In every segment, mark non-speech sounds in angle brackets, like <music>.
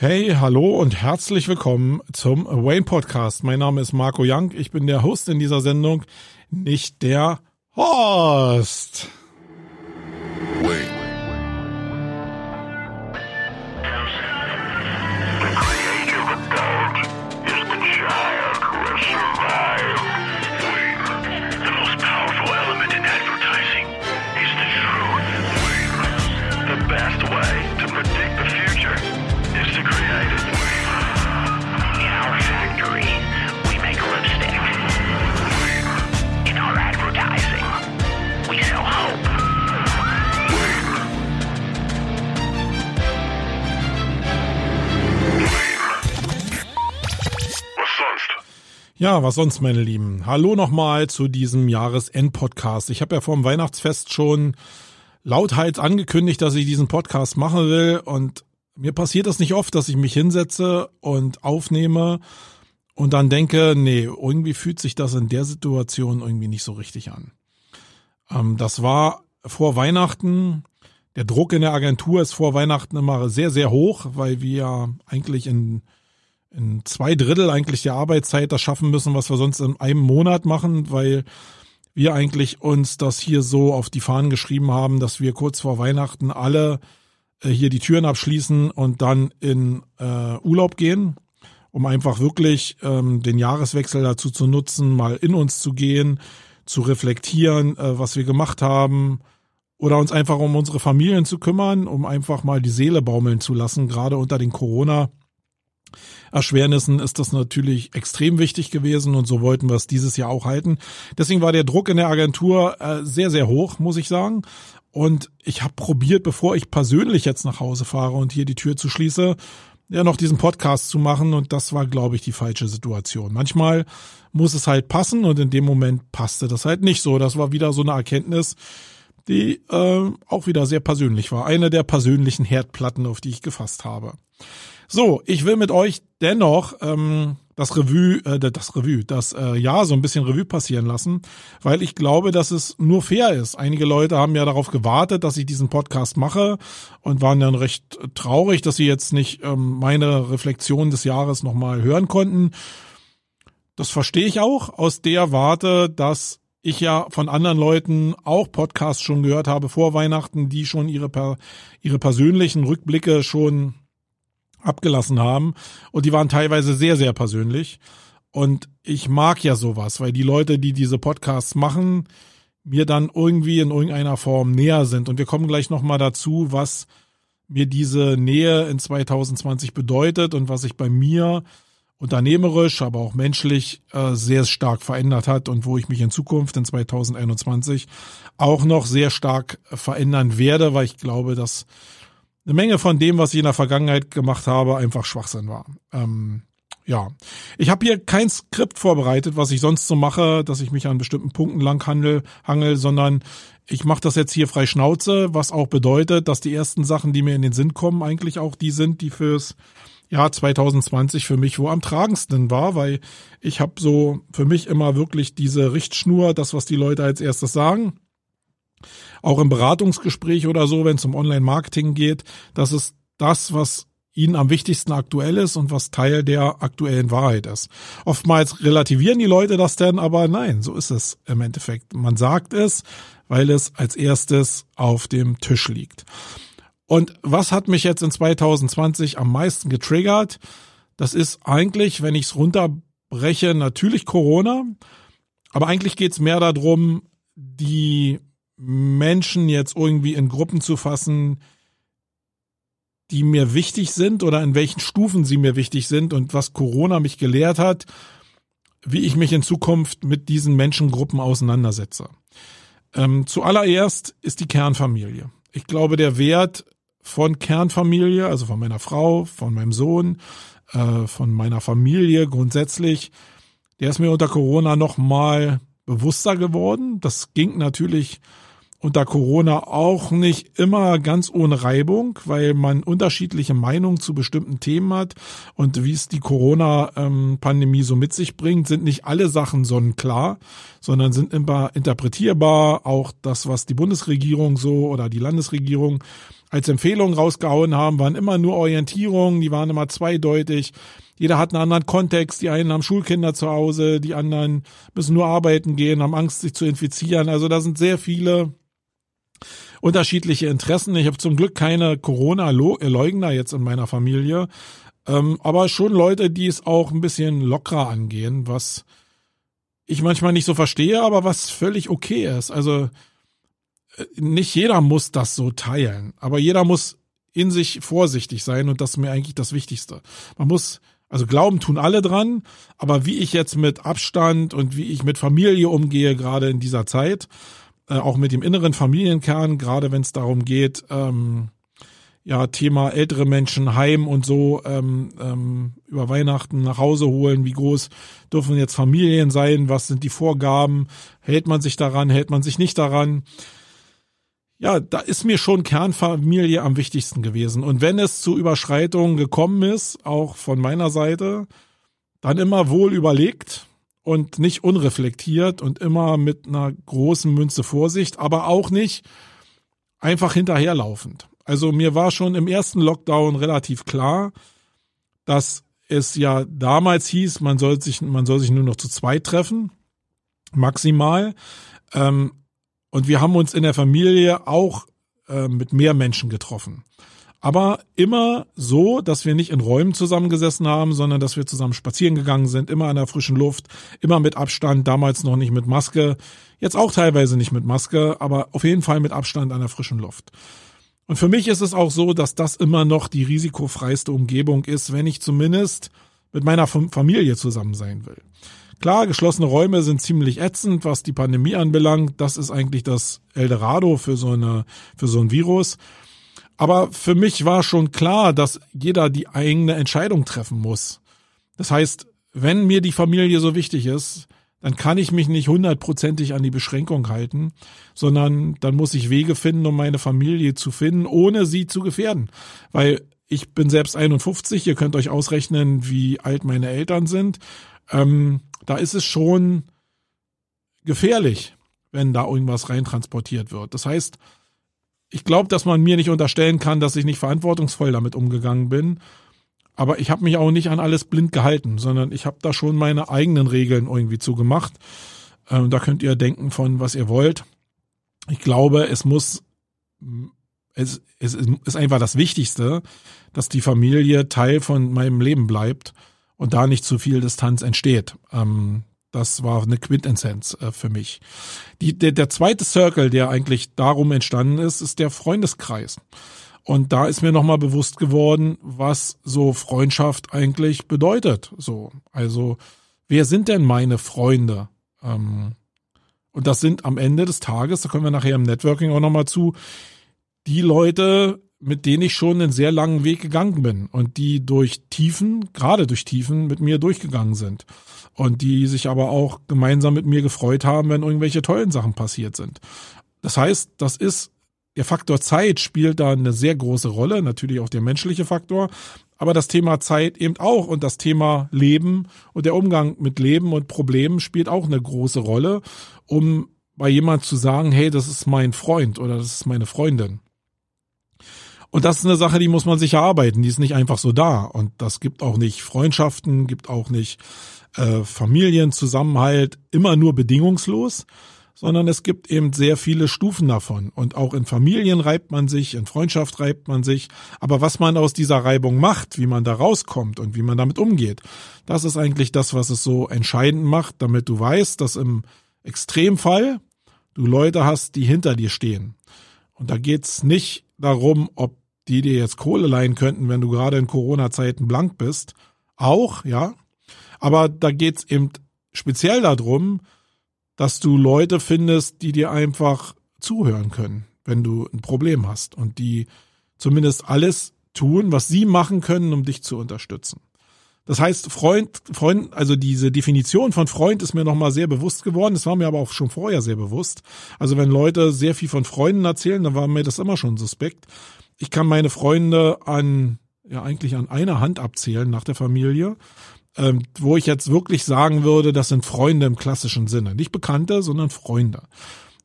Hey, hallo und herzlich willkommen zum Wayne Podcast. Mein Name ist Marco Young. Ich bin der Host in dieser Sendung, nicht der Horst. Ja, was sonst, meine Lieben. Hallo nochmal zu diesem Jahresend-Podcast. Ich habe ja vor dem Weihnachtsfest schon lauthals angekündigt, dass ich diesen Podcast machen will. Und mir passiert das nicht oft, dass ich mich hinsetze und aufnehme und dann denke, nee, irgendwie fühlt sich das in der Situation irgendwie nicht so richtig an. Ähm, das war vor Weihnachten. Der Druck in der Agentur ist vor Weihnachten immer sehr, sehr hoch, weil wir eigentlich in in zwei Drittel eigentlich der Arbeitszeit das schaffen müssen, was wir sonst in einem Monat machen, weil wir eigentlich uns das hier so auf die Fahnen geschrieben haben, dass wir kurz vor Weihnachten alle äh, hier die Türen abschließen und dann in äh, Urlaub gehen, um einfach wirklich ähm, den Jahreswechsel dazu zu nutzen, mal in uns zu gehen, zu reflektieren, äh, was wir gemacht haben oder uns einfach um unsere Familien zu kümmern, um einfach mal die Seele baumeln zu lassen, gerade unter den Corona Erschwernissen ist das natürlich extrem wichtig gewesen und so wollten wir es dieses Jahr auch halten. Deswegen war der Druck in der Agentur äh, sehr, sehr hoch, muss ich sagen. Und ich habe probiert, bevor ich persönlich jetzt nach Hause fahre und hier die Tür zu schließe, ja noch diesen Podcast zu machen und das war, glaube ich, die falsche Situation. Manchmal muss es halt passen und in dem Moment passte das halt nicht so. Das war wieder so eine Erkenntnis, die äh, auch wieder sehr persönlich war. Eine der persönlichen Herdplatten, auf die ich gefasst habe. So, ich will mit euch dennoch ähm, das Revue, äh, das Revue, das äh, Jahr so ein bisschen Revue passieren lassen, weil ich glaube, dass es nur fair ist. Einige Leute haben ja darauf gewartet, dass ich diesen Podcast mache und waren dann recht traurig, dass sie jetzt nicht ähm, meine Reflexion des Jahres nochmal hören konnten. Das verstehe ich auch aus der Warte, dass ich ja von anderen Leuten auch Podcasts schon gehört habe vor Weihnachten, die schon ihre, ihre persönlichen Rückblicke schon abgelassen haben. Und die waren teilweise sehr, sehr persönlich. Und ich mag ja sowas, weil die Leute, die diese Podcasts machen, mir dann irgendwie in irgendeiner Form näher sind. Und wir kommen gleich nochmal dazu, was mir diese Nähe in 2020 bedeutet und was sich bei mir unternehmerisch, aber auch menschlich äh, sehr stark verändert hat und wo ich mich in Zukunft in 2021 auch noch sehr stark verändern werde, weil ich glaube, dass eine Menge von dem, was ich in der Vergangenheit gemacht habe, einfach Schwachsinn war. Ähm, ja, ich habe hier kein Skript vorbereitet, was ich sonst so mache, dass ich mich an bestimmten Punkten lang handel, hangel, sondern ich mache das jetzt hier frei Schnauze, was auch bedeutet, dass die ersten Sachen, die mir in den Sinn kommen, eigentlich auch die sind, die fürs Jahr 2020 für mich wo am tragendsten war, weil ich habe so für mich immer wirklich diese Richtschnur, das, was die Leute als erstes sagen auch im Beratungsgespräch oder so, wenn es um Online-Marketing geht, das ist das, was ihnen am wichtigsten aktuell ist und was Teil der aktuellen Wahrheit ist. Oftmals relativieren die Leute das denn, aber nein, so ist es im Endeffekt. Man sagt es, weil es als erstes auf dem Tisch liegt. Und was hat mich jetzt in 2020 am meisten getriggert? Das ist eigentlich, wenn ich es runterbreche, natürlich Corona. Aber eigentlich geht es mehr darum, die Menschen jetzt irgendwie in Gruppen zu fassen, die mir wichtig sind oder in welchen Stufen sie mir wichtig sind und was Corona mich gelehrt hat, wie ich mich in Zukunft mit diesen Menschengruppen auseinandersetze. Ähm, zuallererst ist die Kernfamilie. Ich glaube, der Wert von Kernfamilie, also von meiner Frau, von meinem Sohn, äh, von meiner Familie grundsätzlich, der ist mir unter Corona noch mal bewusster geworden. Das ging natürlich unter Corona auch nicht immer ganz ohne Reibung, weil man unterschiedliche Meinungen zu bestimmten Themen hat und wie es die Corona-Pandemie so mit sich bringt, sind nicht alle Sachen sonnenklar, sondern sind immer interpretierbar. Auch das, was die Bundesregierung so oder die Landesregierung als Empfehlung rausgehauen haben, waren immer nur Orientierungen, die waren immer zweideutig. Jeder hat einen anderen Kontext. Die einen haben Schulkinder zu Hause, die anderen müssen nur arbeiten gehen, haben Angst, sich zu infizieren. Also da sind sehr viele unterschiedliche Interessen. Ich habe zum Glück keine Corona-Leugner jetzt in meiner Familie, ähm, aber schon Leute, die es auch ein bisschen lockerer angehen, was ich manchmal nicht so verstehe, aber was völlig okay ist. Also äh, nicht jeder muss das so teilen, aber jeder muss in sich vorsichtig sein und das ist mir eigentlich das Wichtigste. Man muss, also glauben tun alle dran, aber wie ich jetzt mit Abstand und wie ich mit Familie umgehe, gerade in dieser Zeit, äh, auch mit dem inneren Familienkern, gerade wenn es darum geht, ähm, ja, Thema ältere Menschen, Heim und so ähm, ähm, über Weihnachten nach Hause holen. Wie groß dürfen jetzt Familien sein? Was sind die Vorgaben? Hält man sich daran? Hält man sich nicht daran? Ja, da ist mir schon Kernfamilie am wichtigsten gewesen. Und wenn es zu Überschreitungen gekommen ist, auch von meiner Seite, dann immer wohl überlegt, und nicht unreflektiert und immer mit einer großen Münze Vorsicht, aber auch nicht einfach hinterherlaufend. Also mir war schon im ersten Lockdown relativ klar, dass es ja damals hieß, man soll sich, man soll sich nur noch zu zweit treffen, maximal. Ähm, und wir haben uns in der Familie auch äh, mit mehr Menschen getroffen aber immer so, dass wir nicht in Räumen zusammengesessen haben, sondern dass wir zusammen spazieren gegangen sind, immer an der frischen Luft, immer mit Abstand, damals noch nicht mit Maske, jetzt auch teilweise nicht mit Maske, aber auf jeden Fall mit Abstand an der frischen Luft. Und für mich ist es auch so, dass das immer noch die risikofreiste Umgebung ist, wenn ich zumindest mit meiner Familie zusammen sein will. Klar, geschlossene Räume sind ziemlich ätzend, was die Pandemie anbelangt. Das ist eigentlich das Eldorado für so eine, für so ein Virus. Aber für mich war schon klar, dass jeder die eigene Entscheidung treffen muss. Das heißt, wenn mir die Familie so wichtig ist, dann kann ich mich nicht hundertprozentig an die Beschränkung halten, sondern dann muss ich Wege finden, um meine Familie zu finden, ohne sie zu gefährden. Weil ich bin selbst 51, ihr könnt euch ausrechnen, wie alt meine Eltern sind. Ähm, da ist es schon gefährlich, wenn da irgendwas reintransportiert wird. Das heißt, ich glaube, dass man mir nicht unterstellen kann, dass ich nicht verantwortungsvoll damit umgegangen bin. Aber ich habe mich auch nicht an alles blind gehalten, sondern ich habe da schon meine eigenen Regeln irgendwie zugemacht. Ähm, da könnt ihr denken von, was ihr wollt. Ich glaube, es muss, es, es ist einfach das Wichtigste, dass die Familie Teil von meinem Leben bleibt und da nicht zu viel Distanz entsteht. Ähm, das war eine Quintessenz äh, für mich. Die, der, der zweite Circle, der eigentlich darum entstanden ist, ist der Freundeskreis. Und da ist mir nochmal bewusst geworden, was so Freundschaft eigentlich bedeutet. So, also, wer sind denn meine Freunde? Ähm, und das sind am Ende des Tages, da kommen wir nachher im Networking auch nochmal zu, die Leute, mit denen ich schon einen sehr langen Weg gegangen bin und die durch Tiefen, gerade durch Tiefen, mit mir durchgegangen sind. Und die sich aber auch gemeinsam mit mir gefreut haben, wenn irgendwelche tollen Sachen passiert sind. Das heißt, das ist, der Faktor Zeit spielt da eine sehr große Rolle, natürlich auch der menschliche Faktor, aber das Thema Zeit eben auch und das Thema Leben und der Umgang mit Leben und Problemen spielt auch eine große Rolle, um bei jemand zu sagen, hey, das ist mein Freund oder das ist meine Freundin. Und das ist eine Sache, die muss man sich erarbeiten. Die ist nicht einfach so da. Und das gibt auch nicht Freundschaften, gibt auch nicht äh, Familienzusammenhalt immer nur bedingungslos, sondern es gibt eben sehr viele Stufen davon. Und auch in Familien reibt man sich, in Freundschaft reibt man sich. Aber was man aus dieser Reibung macht, wie man da rauskommt und wie man damit umgeht, das ist eigentlich das, was es so entscheidend macht, damit du weißt, dass im Extremfall du Leute hast, die hinter dir stehen. Und da geht's nicht darum, ob die dir jetzt Kohle leihen könnten, wenn du gerade in Corona-Zeiten blank bist. Auch, ja. Aber da geht's eben speziell darum, dass du Leute findest, die dir einfach zuhören können, wenn du ein Problem hast und die zumindest alles tun, was sie machen können, um dich zu unterstützen. Das heißt, Freund, Freund, also diese Definition von Freund ist mir nochmal sehr bewusst geworden. Das war mir aber auch schon vorher sehr bewusst. Also wenn Leute sehr viel von Freunden erzählen, dann war mir das immer schon suspekt. Ich kann meine Freunde an, ja eigentlich an einer Hand abzählen nach der Familie, ähm, wo ich jetzt wirklich sagen würde, das sind Freunde im klassischen Sinne. Nicht Bekannte, sondern Freunde.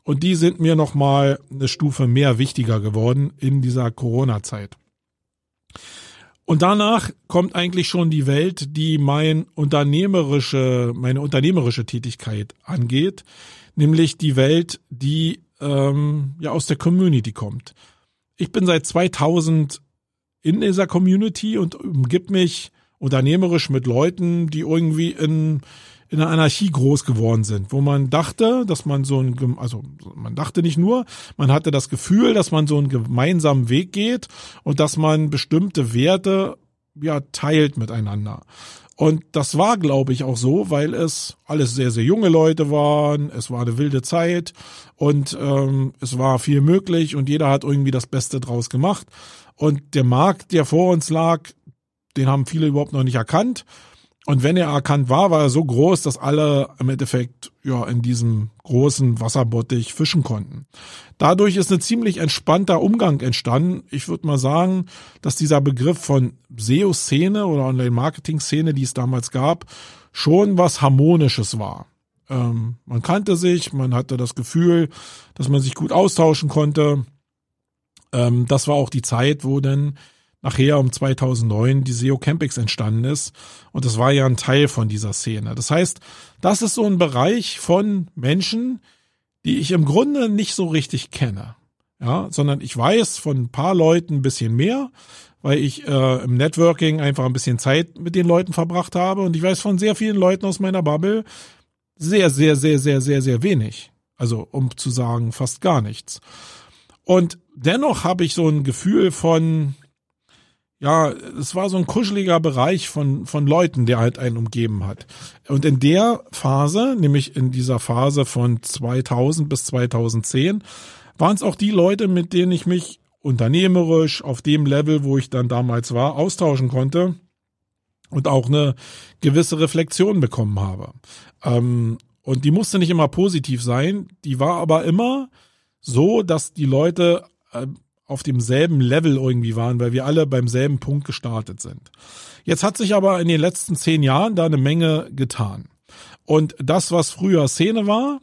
Und die sind mir nochmal eine Stufe mehr wichtiger geworden in dieser Corona-Zeit. Und danach kommt eigentlich schon die Welt, die mein unternehmerische, meine unternehmerische Tätigkeit angeht, nämlich die Welt, die ähm, ja aus der Community kommt. Ich bin seit 2000 in dieser Community und umgib mich unternehmerisch mit Leuten, die irgendwie in in der Anarchie groß geworden sind, wo man dachte, dass man so ein, also man dachte nicht nur, man hatte das Gefühl, dass man so einen gemeinsamen Weg geht und dass man bestimmte Werte ja teilt miteinander. Und das war, glaube ich, auch so, weil es alles sehr, sehr junge Leute waren, es war eine wilde Zeit und ähm, es war viel möglich und jeder hat irgendwie das Beste draus gemacht. Und der Markt, der vor uns lag, den haben viele überhaupt noch nicht erkannt. Und wenn er erkannt war, war er so groß, dass alle im Endeffekt ja in diesem großen Wasserbottich fischen konnten. Dadurch ist ein ziemlich entspannter Umgang entstanden. Ich würde mal sagen, dass dieser Begriff von SEO-Szene oder Online-Marketing-Szene, die es damals gab, schon was Harmonisches war. Ähm, man kannte sich, man hatte das Gefühl, dass man sich gut austauschen konnte. Ähm, das war auch die Zeit, wo dann nachher um 2009 die SEO Campix entstanden ist. Und das war ja ein Teil von dieser Szene. Das heißt, das ist so ein Bereich von Menschen, die ich im Grunde nicht so richtig kenne. Ja, sondern ich weiß von ein paar Leuten ein bisschen mehr, weil ich äh, im Networking einfach ein bisschen Zeit mit den Leuten verbracht habe. Und ich weiß von sehr vielen Leuten aus meiner Bubble sehr, sehr, sehr, sehr, sehr, sehr wenig. Also um zu sagen, fast gar nichts. Und dennoch habe ich so ein Gefühl von, ja, es war so ein kuscheliger Bereich von, von Leuten, der halt einen umgeben hat. Und in der Phase, nämlich in dieser Phase von 2000 bis 2010, waren es auch die Leute, mit denen ich mich unternehmerisch auf dem Level, wo ich dann damals war, austauschen konnte und auch eine gewisse Reflexion bekommen habe. Ähm, und die musste nicht immer positiv sein, die war aber immer so, dass die Leute äh, auf demselben Level irgendwie waren, weil wir alle beim selben Punkt gestartet sind. Jetzt hat sich aber in den letzten zehn Jahren da eine Menge getan. Und das, was früher Szene war,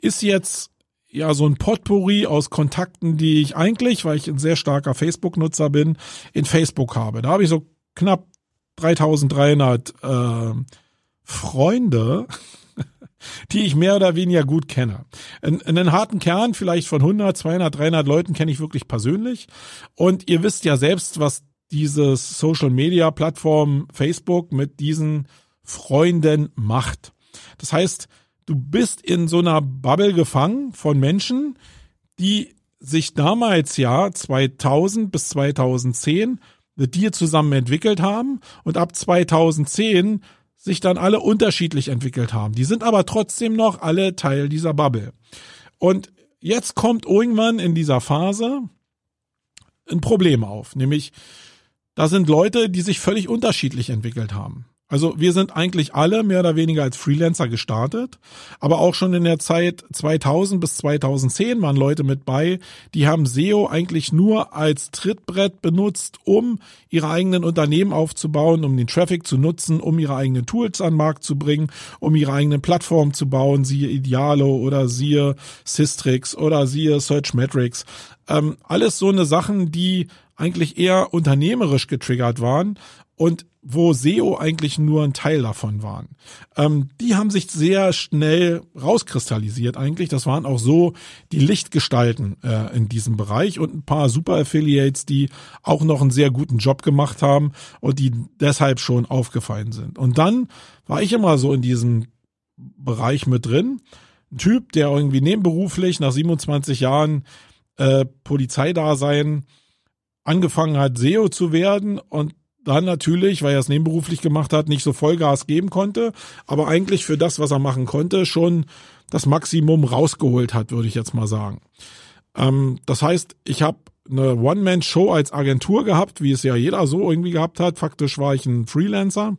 ist jetzt ja so ein Potpourri aus Kontakten, die ich eigentlich, weil ich ein sehr starker Facebook-Nutzer bin, in Facebook habe. Da habe ich so knapp 3300 äh, Freunde, die ich mehr oder weniger gut kenne. Einen harten Kern vielleicht von 100, 200, 300 Leuten kenne ich wirklich persönlich. Und ihr wisst ja selbst, was diese Social Media Plattform Facebook mit diesen Freunden macht. Das heißt, du bist in so einer Bubble gefangen von Menschen, die sich damals ja 2000 bis 2010 mit dir zusammen entwickelt haben und ab 2010 sich dann alle unterschiedlich entwickelt haben. Die sind aber trotzdem noch alle Teil dieser Bubble. Und jetzt kommt irgendwann in dieser Phase ein Problem auf, nämlich da sind Leute, die sich völlig unterschiedlich entwickelt haben. Also wir sind eigentlich alle mehr oder weniger als Freelancer gestartet, aber auch schon in der Zeit 2000 bis 2010 waren Leute mit bei, die haben SEO eigentlich nur als Trittbrett benutzt, um ihre eigenen Unternehmen aufzubauen, um den Traffic zu nutzen, um ihre eigenen Tools an den Markt zu bringen, um ihre eigenen Plattformen zu bauen, siehe Idealo oder siehe Systrix oder siehe Searchmetrics. Ähm, alles so eine Sachen, die eigentlich eher unternehmerisch getriggert waren und wo SEO eigentlich nur ein Teil davon waren. Ähm, die haben sich sehr schnell rauskristallisiert eigentlich. Das waren auch so die Lichtgestalten äh, in diesem Bereich und ein paar Super Affiliates, die auch noch einen sehr guten Job gemacht haben und die deshalb schon aufgefallen sind. Und dann war ich immer so in diesem Bereich mit drin. Ein Typ, der irgendwie nebenberuflich nach 27 Jahren äh, Polizeidasein angefangen hat, SEO zu werden und dann natürlich, weil er es nebenberuflich gemacht hat, nicht so Vollgas geben konnte, aber eigentlich für das, was er machen konnte, schon das Maximum rausgeholt hat, würde ich jetzt mal sagen. Ähm, das heißt, ich habe eine One-Man-Show als Agentur gehabt, wie es ja jeder so irgendwie gehabt hat. Faktisch war ich ein Freelancer,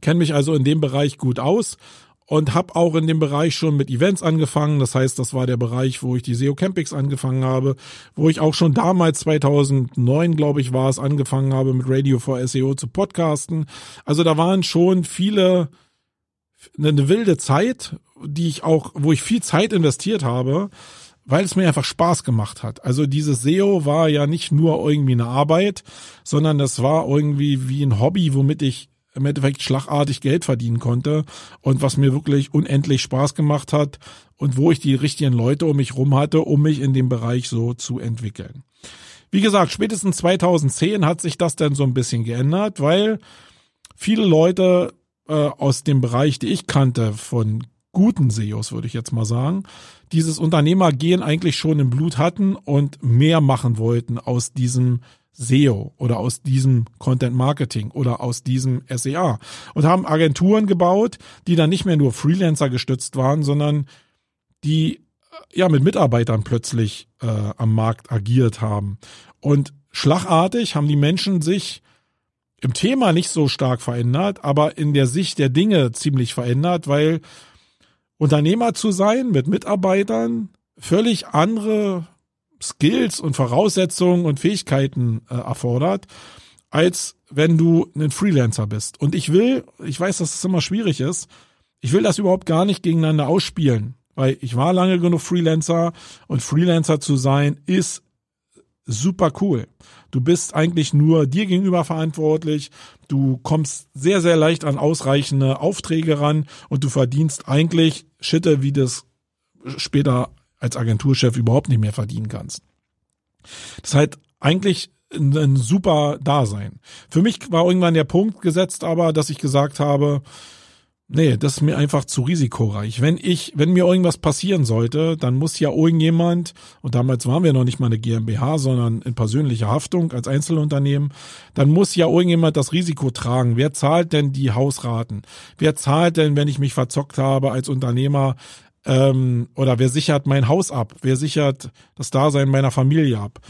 kenne mich also in dem Bereich gut aus und habe auch in dem Bereich schon mit Events angefangen. Das heißt, das war der Bereich, wo ich die SEO Campix angefangen habe, wo ich auch schon damals 2009, glaube ich, war es, angefangen habe mit Radio for SEO zu podcasten. Also da waren schon viele eine wilde Zeit, die ich auch, wo ich viel Zeit investiert habe, weil es mir einfach Spaß gemacht hat. Also dieses SEO war ja nicht nur irgendwie eine Arbeit, sondern das war irgendwie wie ein Hobby, womit ich im Endeffekt schlagartig Geld verdienen konnte und was mir wirklich unendlich Spaß gemacht hat und wo ich die richtigen Leute um mich rum hatte, um mich in dem Bereich so zu entwickeln. Wie gesagt, spätestens 2010 hat sich das dann so ein bisschen geändert, weil viele Leute äh, aus dem Bereich, die ich kannte, von guten SEOs, würde ich jetzt mal sagen, dieses Unternehmergehen eigentlich schon im Blut hatten und mehr machen wollten aus diesem SEO oder aus diesem Content Marketing oder aus diesem SEA und haben Agenturen gebaut, die dann nicht mehr nur Freelancer gestützt waren, sondern die äh, ja mit Mitarbeitern plötzlich äh, am Markt agiert haben. Und schlagartig haben die Menschen sich im Thema nicht so stark verändert, aber in der Sicht der Dinge ziemlich verändert, weil Unternehmer zu sein mit Mitarbeitern völlig andere Skills und Voraussetzungen und Fähigkeiten äh, erfordert, als wenn du ein Freelancer bist. Und ich will, ich weiß, dass es immer schwierig ist, ich will das überhaupt gar nicht gegeneinander ausspielen, weil ich war lange genug Freelancer und Freelancer zu sein ist super cool. Du bist eigentlich nur dir gegenüber verantwortlich. Du kommst sehr, sehr leicht an ausreichende Aufträge ran und du verdienst eigentlich Schitte, wie das später als Agenturchef überhaupt nicht mehr verdienen kannst. Das ist halt eigentlich ein, ein super Dasein. Für mich war irgendwann der Punkt gesetzt aber, dass ich gesagt habe, Nee, das ist mir einfach zu risikoreich. Wenn ich, wenn mir irgendwas passieren sollte, dann muss ja irgendjemand, und damals waren wir noch nicht mal eine GmbH, sondern in persönlicher Haftung als Einzelunternehmen, dann muss ja irgendjemand das Risiko tragen. Wer zahlt denn die Hausraten? Wer zahlt denn, wenn ich mich verzockt habe als Unternehmer, ähm, oder wer sichert mein Haus ab? Wer sichert das Dasein meiner Familie ab?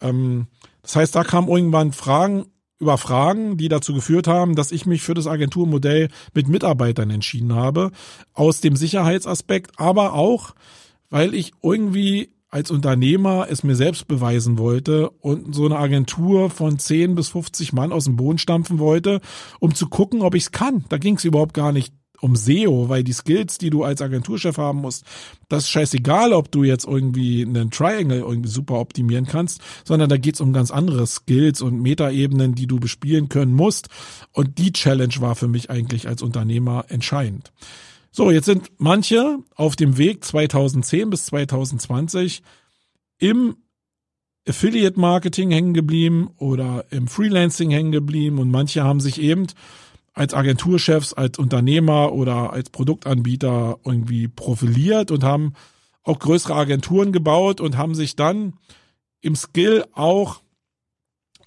Ähm, das heißt, da kamen irgendwann Fragen über Fragen, die dazu geführt haben, dass ich mich für das Agenturmodell mit Mitarbeitern entschieden habe, aus dem Sicherheitsaspekt, aber auch, weil ich irgendwie als Unternehmer es mir selbst beweisen wollte und so eine Agentur von 10 bis 50 Mann aus dem Boden stampfen wollte, um zu gucken, ob ich es kann. Da ging es überhaupt gar nicht um SEO, weil die Skills, die du als Agenturchef haben musst, das ist scheißegal, ob du jetzt irgendwie einen Triangle irgendwie super optimieren kannst, sondern da geht's um ganz andere Skills und Metaebenen, die du bespielen können musst. Und die Challenge war für mich eigentlich als Unternehmer entscheidend. So, jetzt sind manche auf dem Weg 2010 bis 2020 im Affiliate Marketing hängen geblieben oder im Freelancing hängen geblieben und manche haben sich eben als Agenturchefs, als Unternehmer oder als Produktanbieter irgendwie profiliert und haben auch größere Agenturen gebaut und haben sich dann im Skill auch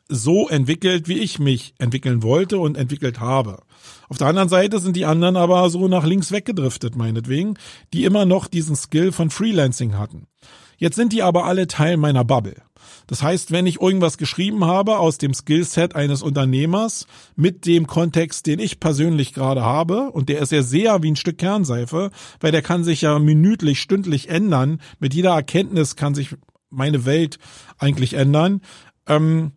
so entwickelt, wie ich mich entwickeln wollte und entwickelt habe. Auf der anderen Seite sind die anderen aber so nach links weggedriftet, meinetwegen, die immer noch diesen Skill von Freelancing hatten. Jetzt sind die aber alle Teil meiner Bubble. Das heißt, wenn ich irgendwas geschrieben habe aus dem Skillset eines Unternehmers mit dem Kontext, den ich persönlich gerade habe, und der ist ja sehr wie ein Stück Kernseife, weil der kann sich ja minütlich, stündlich ändern. Mit jeder Erkenntnis kann sich meine Welt eigentlich ändern. Ähm,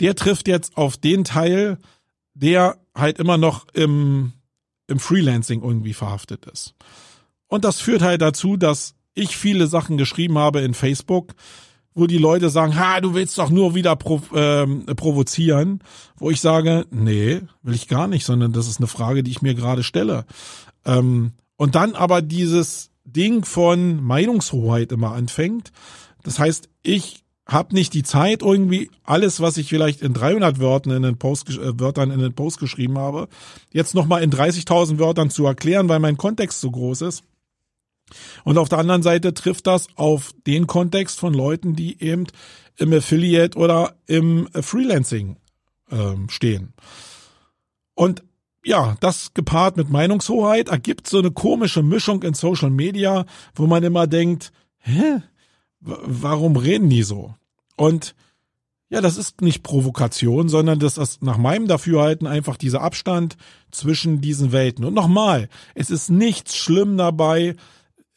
der trifft jetzt auf den Teil, der halt immer noch im, im Freelancing irgendwie verhaftet ist. Und das führt halt dazu, dass ich viele Sachen geschrieben habe in Facebook, wo die Leute sagen, ha, du willst doch nur wieder prov ähm, provozieren, wo ich sage, nee, will ich gar nicht, sondern das ist eine Frage, die ich mir gerade stelle. Ähm, und dann aber dieses Ding von Meinungshoheit immer anfängt. Das heißt, ich habe nicht die Zeit, irgendwie alles, was ich vielleicht in 300 Wörtern in den Post, äh, Wörtern in den Post geschrieben habe, jetzt nochmal in 30.000 Wörtern zu erklären, weil mein Kontext so groß ist. Und auf der anderen Seite trifft das auf den Kontext von Leuten, die eben im Affiliate oder im Freelancing ähm, stehen. Und ja, das gepaart mit Meinungshoheit ergibt so eine komische Mischung in Social Media, wo man immer denkt, hä, warum reden die so? Und ja, das ist nicht Provokation, sondern das ist nach meinem Dafürhalten einfach dieser Abstand zwischen diesen Welten. Und nochmal, es ist nichts schlimm dabei,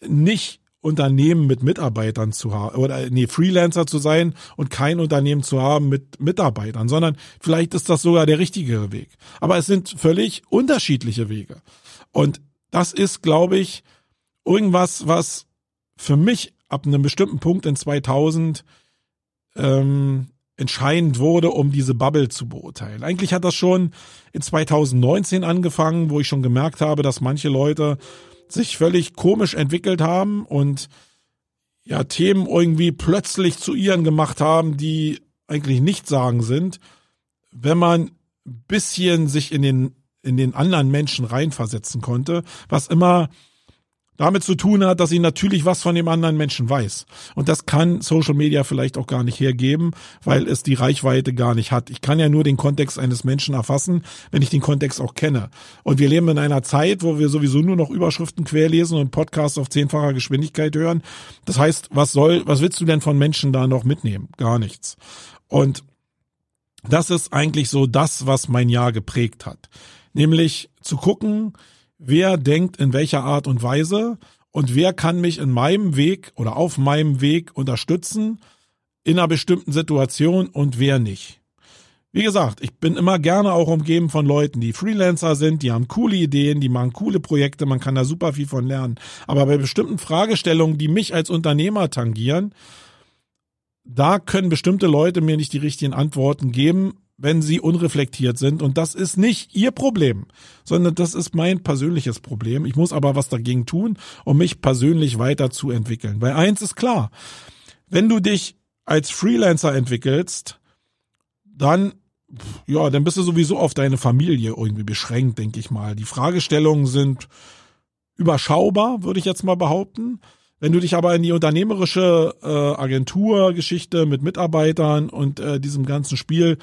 nicht Unternehmen mit Mitarbeitern zu haben oder nee, Freelancer zu sein und kein Unternehmen zu haben mit Mitarbeitern, sondern vielleicht ist das sogar der richtige Weg. Aber es sind völlig unterschiedliche Wege. Und das ist, glaube ich, irgendwas, was für mich ab einem bestimmten Punkt in 2000 ähm, entscheidend wurde, um diese Bubble zu beurteilen. Eigentlich hat das schon in 2019 angefangen, wo ich schon gemerkt habe, dass manche Leute sich völlig komisch entwickelt haben und ja Themen irgendwie plötzlich zu ihren gemacht haben, die eigentlich nicht sagen sind, wenn man ein bisschen sich in den in den anderen Menschen reinversetzen konnte, was immer damit zu tun hat, dass sie natürlich was von dem anderen Menschen weiß. Und das kann Social Media vielleicht auch gar nicht hergeben, weil es die Reichweite gar nicht hat. Ich kann ja nur den Kontext eines Menschen erfassen, wenn ich den Kontext auch kenne. Und wir leben in einer Zeit, wo wir sowieso nur noch Überschriften querlesen und Podcasts auf zehnfacher Geschwindigkeit hören. Das heißt, was soll, was willst du denn von Menschen da noch mitnehmen? Gar nichts. Und das ist eigentlich so das, was mein Jahr geprägt hat. Nämlich zu gucken, wer denkt in welcher Art und Weise und wer kann mich in meinem Weg oder auf meinem Weg unterstützen in einer bestimmten Situation und wer nicht. Wie gesagt, ich bin immer gerne auch umgeben von Leuten, die Freelancer sind, die haben coole Ideen, die machen coole Projekte, man kann da super viel von lernen. Aber bei bestimmten Fragestellungen, die mich als Unternehmer tangieren, da können bestimmte Leute mir nicht die richtigen Antworten geben, wenn sie unreflektiert sind. Und das ist nicht ihr Problem, sondern das ist mein persönliches Problem. Ich muss aber was dagegen tun, um mich persönlich weiterzuentwickeln. Weil eins ist klar, wenn du dich als Freelancer entwickelst, dann ja, dann bist du sowieso auf deine Familie irgendwie beschränkt, denke ich mal. Die Fragestellungen sind überschaubar, würde ich jetzt mal behaupten. Wenn du dich aber in die unternehmerische äh, Agenturgeschichte mit Mitarbeitern und äh, diesem ganzen Spiel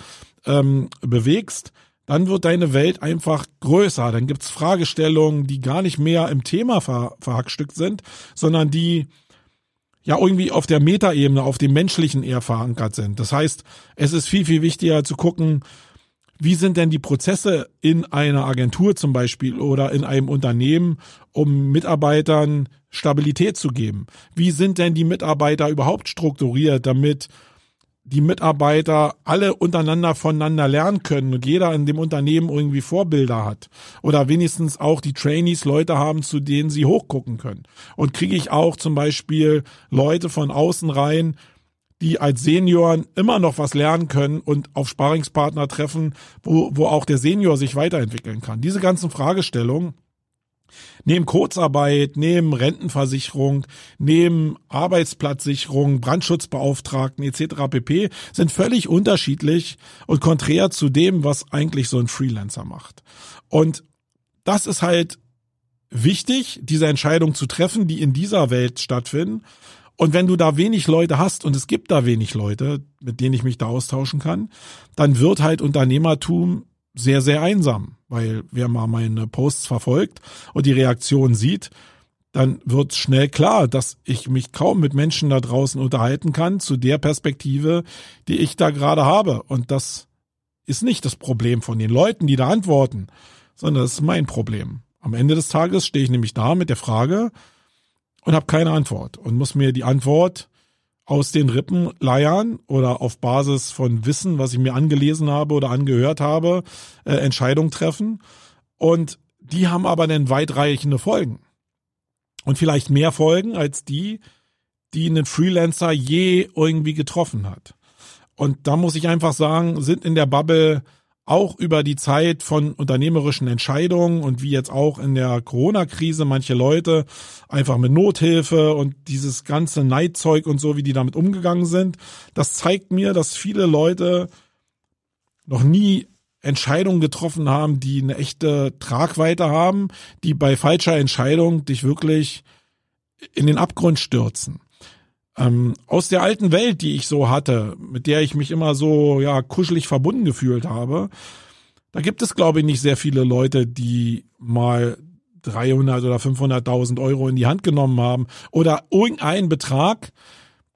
ähm, bewegst, dann wird deine Welt einfach größer. Dann gibt's Fragestellungen, die gar nicht mehr im Thema ver verhackstückt sind, sondern die ja irgendwie auf der Metaebene, auf dem menschlichen eher verankert sind. Das heißt, es ist viel, viel wichtiger zu gucken, wie sind denn die Prozesse in einer Agentur zum Beispiel oder in einem Unternehmen, um Mitarbeitern Stabilität zu geben? Wie sind denn die Mitarbeiter überhaupt strukturiert, damit die Mitarbeiter alle untereinander voneinander lernen können und jeder in dem Unternehmen irgendwie Vorbilder hat. Oder wenigstens auch die Trainees Leute haben, zu denen sie hochgucken können. Und kriege ich auch zum Beispiel Leute von außen rein, die als Senioren immer noch was lernen können und auf Sparingspartner treffen, wo, wo auch der Senior sich weiterentwickeln kann. Diese ganzen Fragestellungen Neben Kurzarbeit, neben Rentenversicherung, neben Arbeitsplatzsicherung, Brandschutzbeauftragten etc. pp. sind völlig unterschiedlich und konträr zu dem, was eigentlich so ein Freelancer macht. Und das ist halt wichtig, diese Entscheidung zu treffen, die in dieser Welt stattfinden. Und wenn du da wenig Leute hast, und es gibt da wenig Leute, mit denen ich mich da austauschen kann, dann wird halt Unternehmertum sehr, sehr einsam, weil wer mal meine Posts verfolgt und die Reaktion sieht, dann wird schnell klar, dass ich mich kaum mit Menschen da draußen unterhalten kann zu der Perspektive, die ich da gerade habe. Und das ist nicht das Problem von den Leuten, die da antworten, sondern das ist mein Problem. Am Ende des Tages stehe ich nämlich da mit der Frage und habe keine Antwort und muss mir die Antwort aus den Rippen leiern oder auf Basis von Wissen, was ich mir angelesen habe oder angehört habe, äh, Entscheidungen treffen. Und die haben aber dann weitreichende Folgen. Und vielleicht mehr Folgen als die, die einen Freelancer je irgendwie getroffen hat. Und da muss ich einfach sagen, sind in der Bubble auch über die Zeit von unternehmerischen Entscheidungen und wie jetzt auch in der Corona-Krise manche Leute einfach mit Nothilfe und dieses ganze Neidzeug und so, wie die damit umgegangen sind. Das zeigt mir, dass viele Leute noch nie Entscheidungen getroffen haben, die eine echte Tragweite haben, die bei falscher Entscheidung dich wirklich in den Abgrund stürzen. Ähm, aus der alten Welt, die ich so hatte, mit der ich mich immer so ja kuschelig verbunden gefühlt habe, da gibt es glaube ich nicht sehr viele Leute, die mal 300 oder 500.000 Euro in die Hand genommen haben oder irgendeinen Betrag,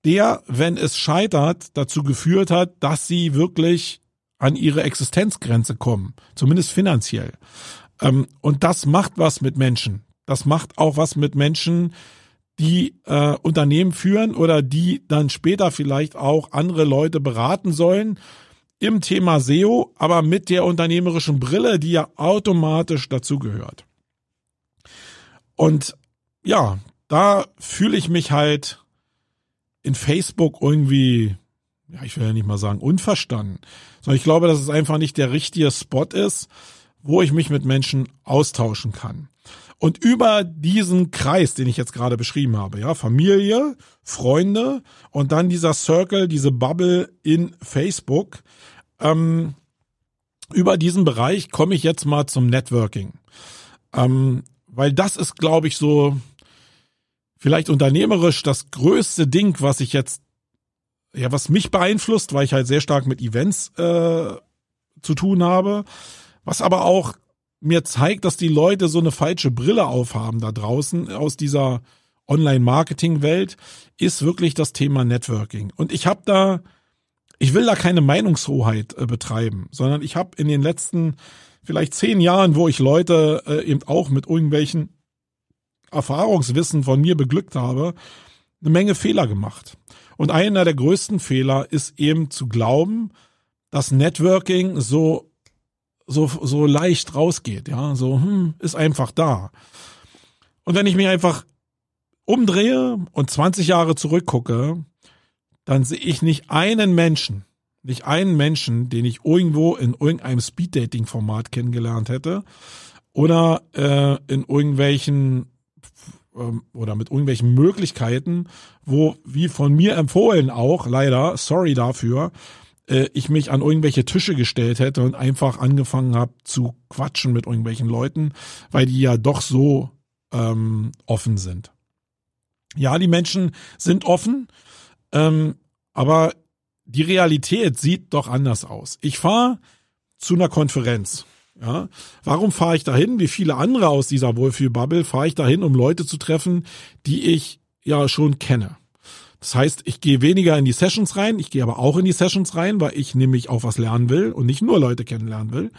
der, wenn es scheitert, dazu geführt hat, dass sie wirklich an ihre Existenzgrenze kommen, zumindest finanziell. Ähm, und das macht was mit Menschen. Das macht auch was mit Menschen, die äh, Unternehmen führen oder die dann später vielleicht auch andere Leute beraten sollen im Thema SEO, aber mit der unternehmerischen Brille, die ja automatisch dazugehört. Und ja, da fühle ich mich halt in Facebook irgendwie, ja, ich will ja nicht mal sagen unverstanden, sondern ich glaube, dass es einfach nicht der richtige Spot ist, wo ich mich mit Menschen austauschen kann. Und über diesen Kreis, den ich jetzt gerade beschrieben habe, ja, Familie, Freunde und dann dieser Circle, diese Bubble in Facebook, ähm, über diesen Bereich komme ich jetzt mal zum Networking. Ähm, weil das ist, glaube ich, so vielleicht unternehmerisch das größte Ding, was ich jetzt, ja, was mich beeinflusst, weil ich halt sehr stark mit Events äh, zu tun habe, was aber auch mir zeigt, dass die Leute so eine falsche Brille aufhaben da draußen aus dieser Online-Marketing-Welt, ist wirklich das Thema Networking. Und ich habe da, ich will da keine Meinungshoheit äh, betreiben, sondern ich habe in den letzten vielleicht zehn Jahren, wo ich Leute äh, eben auch mit irgendwelchen Erfahrungswissen von mir beglückt habe, eine Menge Fehler gemacht. Und einer der größten Fehler ist eben zu glauben, dass Networking so so, so leicht rausgeht, ja, so, hm, ist einfach da. Und wenn ich mich einfach umdrehe und 20 Jahre zurückgucke, dann sehe ich nicht einen Menschen, nicht einen Menschen, den ich irgendwo in irgendeinem Speeddating-Format kennengelernt hätte oder äh, in irgendwelchen ähm, oder mit irgendwelchen Möglichkeiten, wo, wie von mir empfohlen auch, leider, sorry dafür, äh, ich mich an irgendwelche Tische gestellt hätte und einfach angefangen habe zu quatschen mit irgendwelchen Leuten, weil die ja doch so ähm, offen sind. Ja, die Menschen sind offen, ähm, aber die Realität sieht doch anders aus. Ich fahre zu einer Konferenz. Ja, warum fahre ich dahin? Wie viele andere aus dieser Wohlfühlbubble fahre ich dahin, um Leute zu treffen, die ich ja schon kenne. Das heißt, ich gehe weniger in die Sessions rein, ich gehe aber auch in die Sessions rein, weil ich nämlich auch was lernen will und nicht nur Leute kennenlernen will.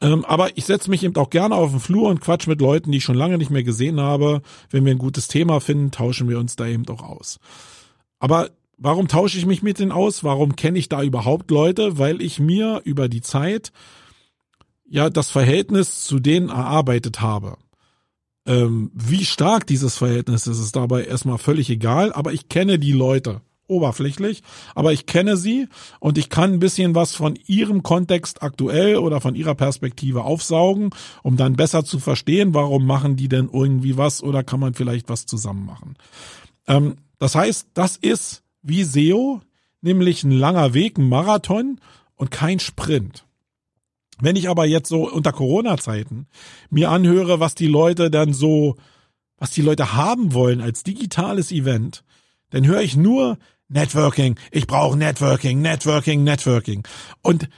Ähm, aber ich setze mich eben auch gerne auf den Flur und quatsch mit Leuten, die ich schon lange nicht mehr gesehen habe. Wenn wir ein gutes Thema finden, tauschen wir uns da eben auch aus. Aber warum tausche ich mich mit denen aus? Warum kenne ich da überhaupt Leute? Weil ich mir über die Zeit ja das Verhältnis zu denen erarbeitet habe. Ähm, wie stark dieses Verhältnis ist, ist dabei erstmal völlig egal, aber ich kenne die Leute oberflächlich, aber ich kenne sie und ich kann ein bisschen was von ihrem Kontext aktuell oder von ihrer Perspektive aufsaugen, um dann besser zu verstehen, warum machen die denn irgendwie was oder kann man vielleicht was zusammen machen. Ähm, das heißt, das ist wie SEO, nämlich ein langer Weg, ein Marathon und kein Sprint. Wenn ich aber jetzt so unter Corona-Zeiten mir anhöre, was die Leute dann so, was die Leute haben wollen als digitales Event, dann höre ich nur Networking. Ich brauche Networking, Networking, Networking. Und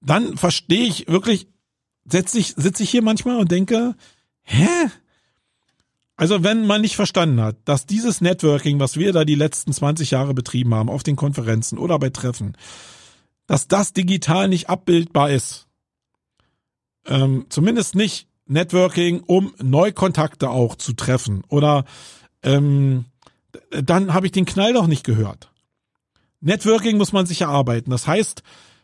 dann verstehe ich wirklich, setze ich, sitze ich hier manchmal und denke, hä? Also wenn man nicht verstanden hat, dass dieses Networking, was wir da die letzten 20 Jahre betrieben haben, auf den Konferenzen oder bei Treffen, dass das digital nicht abbildbar ist. Ähm, zumindest nicht Networking, um Neukontakte auch zu treffen. Oder ähm, dann habe ich den Knall doch nicht gehört. Networking muss man sich erarbeiten. Das heißt,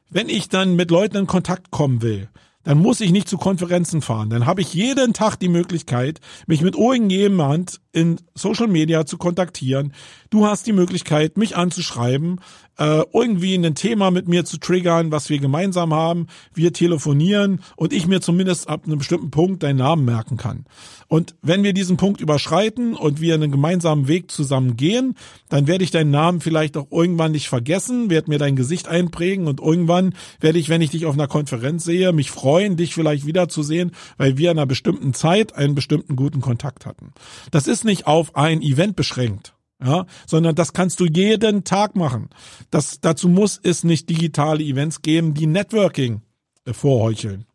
wenn ich dann mit Leuten in Kontakt kommen will, dann muss ich nicht zu Konferenzen fahren. Dann habe ich jeden Tag die Möglichkeit, mich mit irgendjemand in Social Media zu kontaktieren. Du hast die Möglichkeit, mich anzuschreiben, äh, irgendwie ein Thema mit mir zu triggern, was wir gemeinsam haben. Wir telefonieren und ich mir zumindest ab einem bestimmten Punkt deinen Namen merken kann. Und wenn wir diesen Punkt überschreiten und wir einen gemeinsamen Weg zusammen gehen, dann werde ich deinen Namen vielleicht auch irgendwann nicht vergessen, werde mir dein Gesicht einprägen und irgendwann werde ich, wenn ich dich auf einer Konferenz sehe, mich freuen, dich vielleicht wiederzusehen, weil wir in einer bestimmten Zeit einen bestimmten guten Kontakt hatten. Das ist nicht auf ein Event beschränkt ja, sondern das kannst du jeden Tag machen. Das, dazu muss es nicht digitale Events geben, die Networking vorheucheln.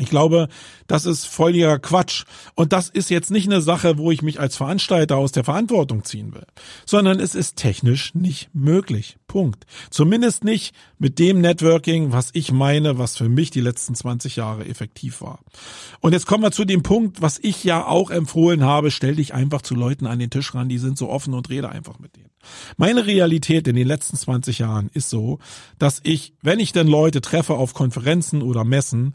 Ich glaube, das ist völliger Quatsch. Und das ist jetzt nicht eine Sache, wo ich mich als Veranstalter aus der Verantwortung ziehen will, sondern es ist technisch nicht möglich. Punkt. Zumindest nicht mit dem Networking, was ich meine, was für mich die letzten 20 Jahre effektiv war. Und jetzt kommen wir zu dem Punkt, was ich ja auch empfohlen habe, stell dich einfach zu Leuten an den Tisch ran, die sind so offen und rede einfach mit denen. Meine Realität in den letzten 20 Jahren ist so, dass ich, wenn ich denn Leute treffe auf Konferenzen oder Messen,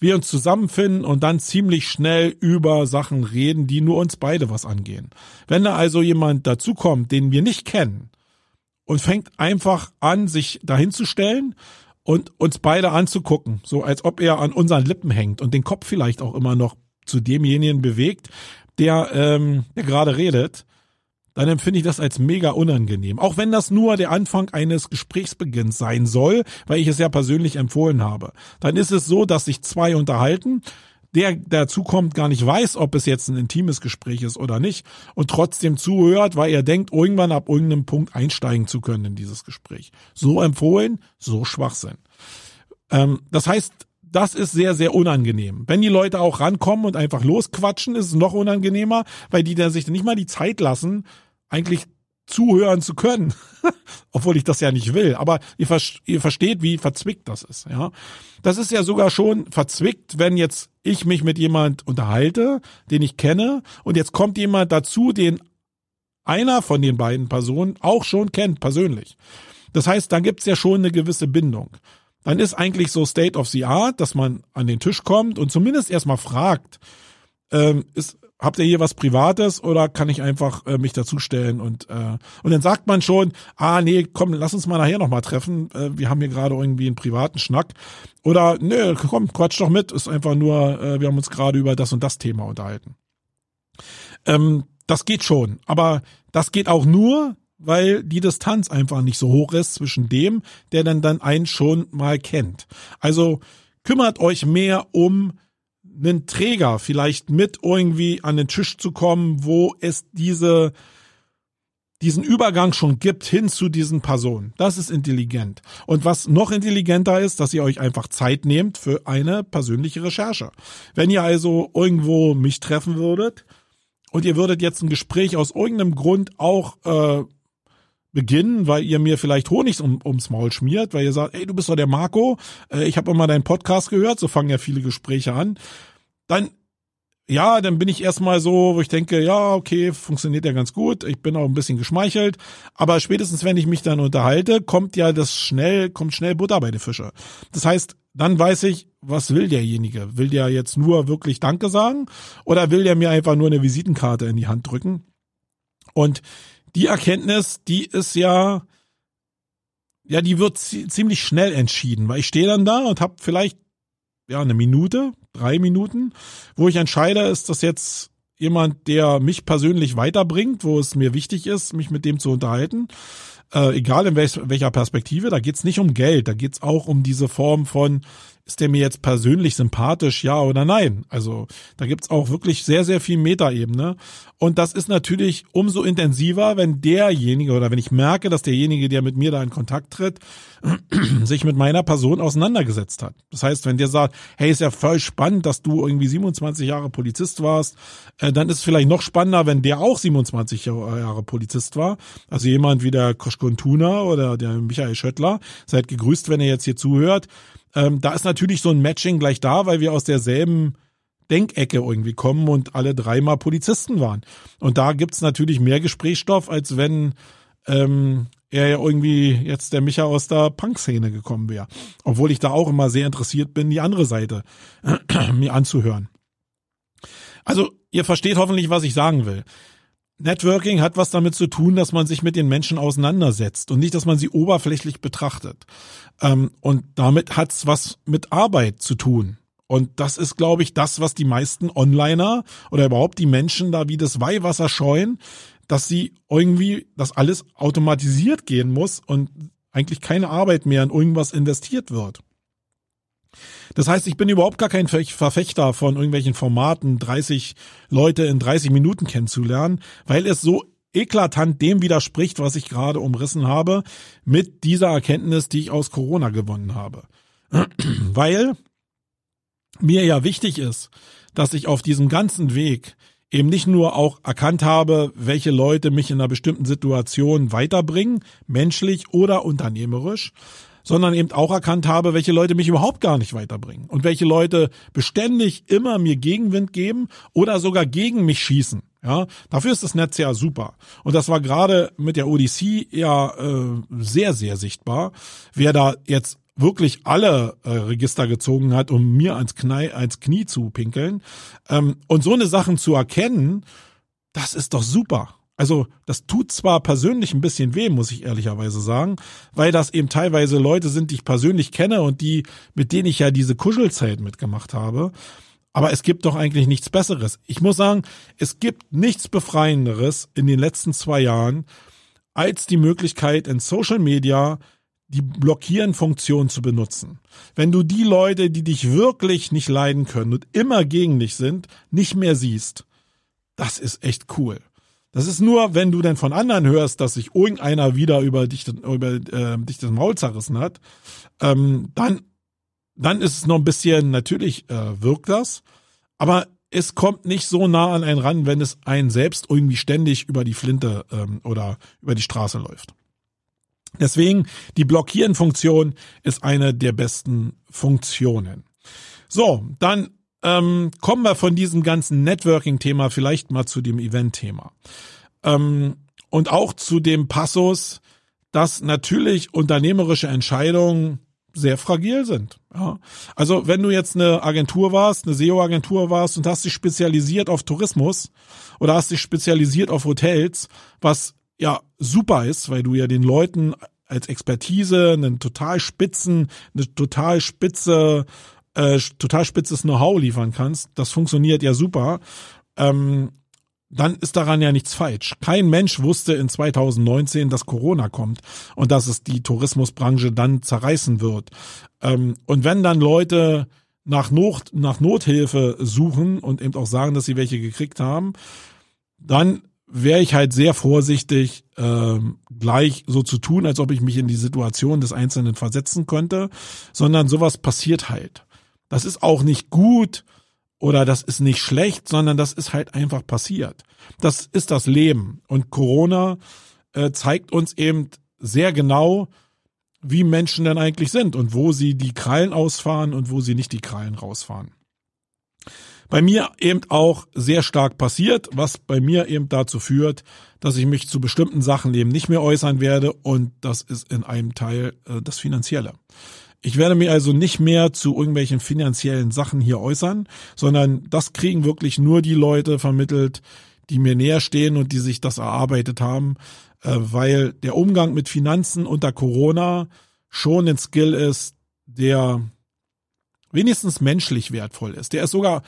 wir uns zusammenfinden und dann ziemlich schnell über Sachen reden, die nur uns beide was angehen. Wenn da also jemand dazukommt, den wir nicht kennen und fängt einfach an, sich dahin zu stellen und uns beide anzugucken, so als ob er an unseren Lippen hängt und den Kopf vielleicht auch immer noch zu demjenigen bewegt, der, ähm, der gerade redet, dann empfinde ich das als mega unangenehm. Auch wenn das nur der Anfang eines Gesprächsbeginns sein soll, weil ich es ja persönlich empfohlen habe. Dann ist es so, dass sich zwei unterhalten, der dazu kommt, gar nicht weiß, ob es jetzt ein intimes Gespräch ist oder nicht und trotzdem zuhört, weil er denkt, irgendwann ab irgendeinem Punkt einsteigen zu können in dieses Gespräch. So empfohlen, so Schwachsinn. Ähm, das heißt, das ist sehr, sehr unangenehm. Wenn die Leute auch rankommen und einfach losquatschen, ist es noch unangenehmer, weil die dann sich nicht mal die Zeit lassen, eigentlich zuhören zu können. <laughs> Obwohl ich das ja nicht will. Aber ihr, ihr versteht, wie verzwickt das ist, ja. Das ist ja sogar schon verzwickt, wenn jetzt ich mich mit jemand unterhalte, den ich kenne, und jetzt kommt jemand dazu, den einer von den beiden Personen auch schon kennt, persönlich. Das heißt, dann gibt's ja schon eine gewisse Bindung dann ist eigentlich so State of the Art, dass man an den Tisch kommt und zumindest erstmal fragt, ähm, ist, habt ihr hier was Privates oder kann ich einfach äh, mich dazustellen und äh, und dann sagt man schon, ah nee, komm, lass uns mal nachher nochmal treffen. Äh, wir haben hier gerade irgendwie einen privaten Schnack oder nö, komm, quatsch doch mit. Ist einfach nur, äh, wir haben uns gerade über das und das Thema unterhalten. Ähm, das geht schon, aber das geht auch nur, weil die Distanz einfach nicht so hoch ist zwischen dem, der dann dann einen schon mal kennt. Also kümmert euch mehr um einen Träger, vielleicht mit irgendwie an den Tisch zu kommen, wo es diese diesen Übergang schon gibt hin zu diesen Personen. Das ist intelligent. Und was noch intelligenter ist, dass ihr euch einfach Zeit nehmt für eine persönliche Recherche. Wenn ihr also irgendwo mich treffen würdet und ihr würdet jetzt ein Gespräch aus irgendeinem Grund auch äh, beginnen, weil ihr mir vielleicht Honig um, ums Maul schmiert, weil ihr sagt, ey, du bist doch der Marco, äh, ich habe immer deinen Podcast gehört, so fangen ja viele Gespräche an, dann ja, dann bin ich erstmal so, wo ich denke, ja, okay, funktioniert ja ganz gut. Ich bin auch ein bisschen geschmeichelt. Aber spätestens, wenn ich mich dann unterhalte, kommt ja das schnell, kommt schnell Butter bei den Fische. Das heißt, dann weiß ich, was will derjenige? Will der jetzt nur wirklich Danke sagen? Oder will der mir einfach nur eine Visitenkarte in die Hand drücken? Und die Erkenntnis, die ist ja, ja, die wird ziemlich schnell entschieden, weil ich stehe dann da und habe vielleicht ja eine Minute, drei Minuten, wo ich entscheide, ist das jetzt jemand, der mich persönlich weiterbringt, wo es mir wichtig ist, mich mit dem zu unterhalten. Äh, egal in welch, welcher Perspektive, da geht's nicht um Geld, da geht's auch um diese Form von, ist der mir jetzt persönlich sympathisch, ja oder nein? Also da gibt's auch wirklich sehr, sehr viel Metaebene. Und das ist natürlich umso intensiver, wenn derjenige oder wenn ich merke, dass derjenige, der mit mir da in Kontakt tritt, <clears throat> sich mit meiner Person auseinandergesetzt hat. Das heißt, wenn der sagt, hey, ist ja voll spannend, dass du irgendwie 27 Jahre Polizist warst, äh, dann ist es vielleicht noch spannender, wenn der auch 27 Jahre Polizist war. Also jemand wie der Koschkon Tuna oder der Michael Schöttler. Seid gegrüßt, wenn ihr jetzt hier zuhört. Ähm, da ist natürlich so ein Matching gleich da, weil wir aus derselben Denkecke irgendwie kommen und alle dreimal Polizisten waren. Und da gibt's natürlich mehr Gesprächsstoff, als wenn ähm, er ja irgendwie jetzt der Micha aus der Punk-Szene gekommen wäre. Obwohl ich da auch immer sehr interessiert bin, die andere Seite <clears throat> mir anzuhören. Also, ihr versteht hoffentlich, was ich sagen will. Networking hat was damit zu tun, dass man sich mit den Menschen auseinandersetzt und nicht, dass man sie oberflächlich betrachtet. Ähm, und damit hat's was mit Arbeit zu tun. Und das ist, glaube ich, das, was die meisten Onliner oder überhaupt die Menschen da wie das Weihwasser scheuen, dass sie irgendwie, dass alles automatisiert gehen muss und eigentlich keine Arbeit mehr in irgendwas investiert wird. Das heißt, ich bin überhaupt gar kein Verfechter von irgendwelchen Formaten, 30 Leute in 30 Minuten kennenzulernen, weil es so eklatant dem widerspricht, was ich gerade umrissen habe, mit dieser Erkenntnis, die ich aus Corona gewonnen habe. <clears throat> weil mir ja wichtig ist, dass ich auf diesem ganzen Weg eben nicht nur auch erkannt habe, welche Leute mich in einer bestimmten Situation weiterbringen, menschlich oder unternehmerisch, sondern eben auch erkannt habe, welche Leute mich überhaupt gar nicht weiterbringen und welche Leute beständig immer mir Gegenwind geben oder sogar gegen mich schießen. Ja, dafür ist das Netz ja super. Und das war gerade mit der Odyssey ja äh, sehr, sehr sichtbar. Wer da jetzt wirklich alle äh, Register gezogen hat, um mir ans, Knie, ans Knie zu pinkeln. Ähm, und so eine Sachen zu erkennen, das ist doch super. Also das tut zwar persönlich ein bisschen weh, muss ich ehrlicherweise sagen, weil das eben teilweise Leute sind, die ich persönlich kenne und die, mit denen ich ja diese Kuschelzeit mitgemacht habe. Aber es gibt doch eigentlich nichts Besseres. Ich muss sagen, es gibt nichts Befreienderes in den letzten zwei Jahren, als die Möglichkeit in Social Media die Blockieren-Funktion zu benutzen. Wenn du die Leute, die dich wirklich nicht leiden können und immer gegen dich sind, nicht mehr siehst, das ist echt cool. Das ist nur, wenn du denn von anderen hörst, dass sich irgendeiner wieder über dich, über, äh, dich das Maul zerrissen hat, ähm, dann, dann ist es noch ein bisschen, natürlich äh, wirkt das, aber es kommt nicht so nah an einen ran, wenn es einen selbst irgendwie ständig über die Flinte ähm, oder über die Straße läuft. Deswegen, die Blockieren-Funktion ist eine der besten Funktionen. So, dann ähm, kommen wir von diesem ganzen Networking-Thema vielleicht mal zu dem Event-Thema. Ähm, und auch zu dem Passus, dass natürlich unternehmerische Entscheidungen sehr fragil sind. Ja. Also wenn du jetzt eine Agentur warst, eine SEO-Agentur warst und hast dich spezialisiert auf Tourismus oder hast dich spezialisiert auf Hotels, was ja super ist, weil du ja den Leuten als Expertise einen total spitzen, eine total spitze, äh, total spitzes Know-how liefern kannst. Das funktioniert ja super. Ähm, dann ist daran ja nichts falsch. Kein Mensch wusste in 2019, dass Corona kommt und dass es die Tourismusbranche dann zerreißen wird. Ähm, und wenn dann Leute nach, Not, nach Nothilfe suchen und eben auch sagen, dass sie welche gekriegt haben, dann wäre ich halt sehr vorsichtig, ähm, gleich so zu tun, als ob ich mich in die Situation des Einzelnen versetzen könnte, sondern sowas passiert halt. Das ist auch nicht gut oder das ist nicht schlecht, sondern das ist halt einfach passiert. Das ist das Leben. Und Corona äh, zeigt uns eben sehr genau, wie Menschen denn eigentlich sind und wo sie die Krallen ausfahren und wo sie nicht die Krallen rausfahren bei mir eben auch sehr stark passiert, was bei mir eben dazu führt, dass ich mich zu bestimmten Sachen eben nicht mehr äußern werde und das ist in einem Teil äh, das Finanzielle. Ich werde mir also nicht mehr zu irgendwelchen finanziellen Sachen hier äußern, sondern das kriegen wirklich nur die Leute vermittelt, die mir näher stehen und die sich das erarbeitet haben, äh, weil der Umgang mit Finanzen unter Corona schon ein Skill ist, der wenigstens menschlich wertvoll ist. Der ist sogar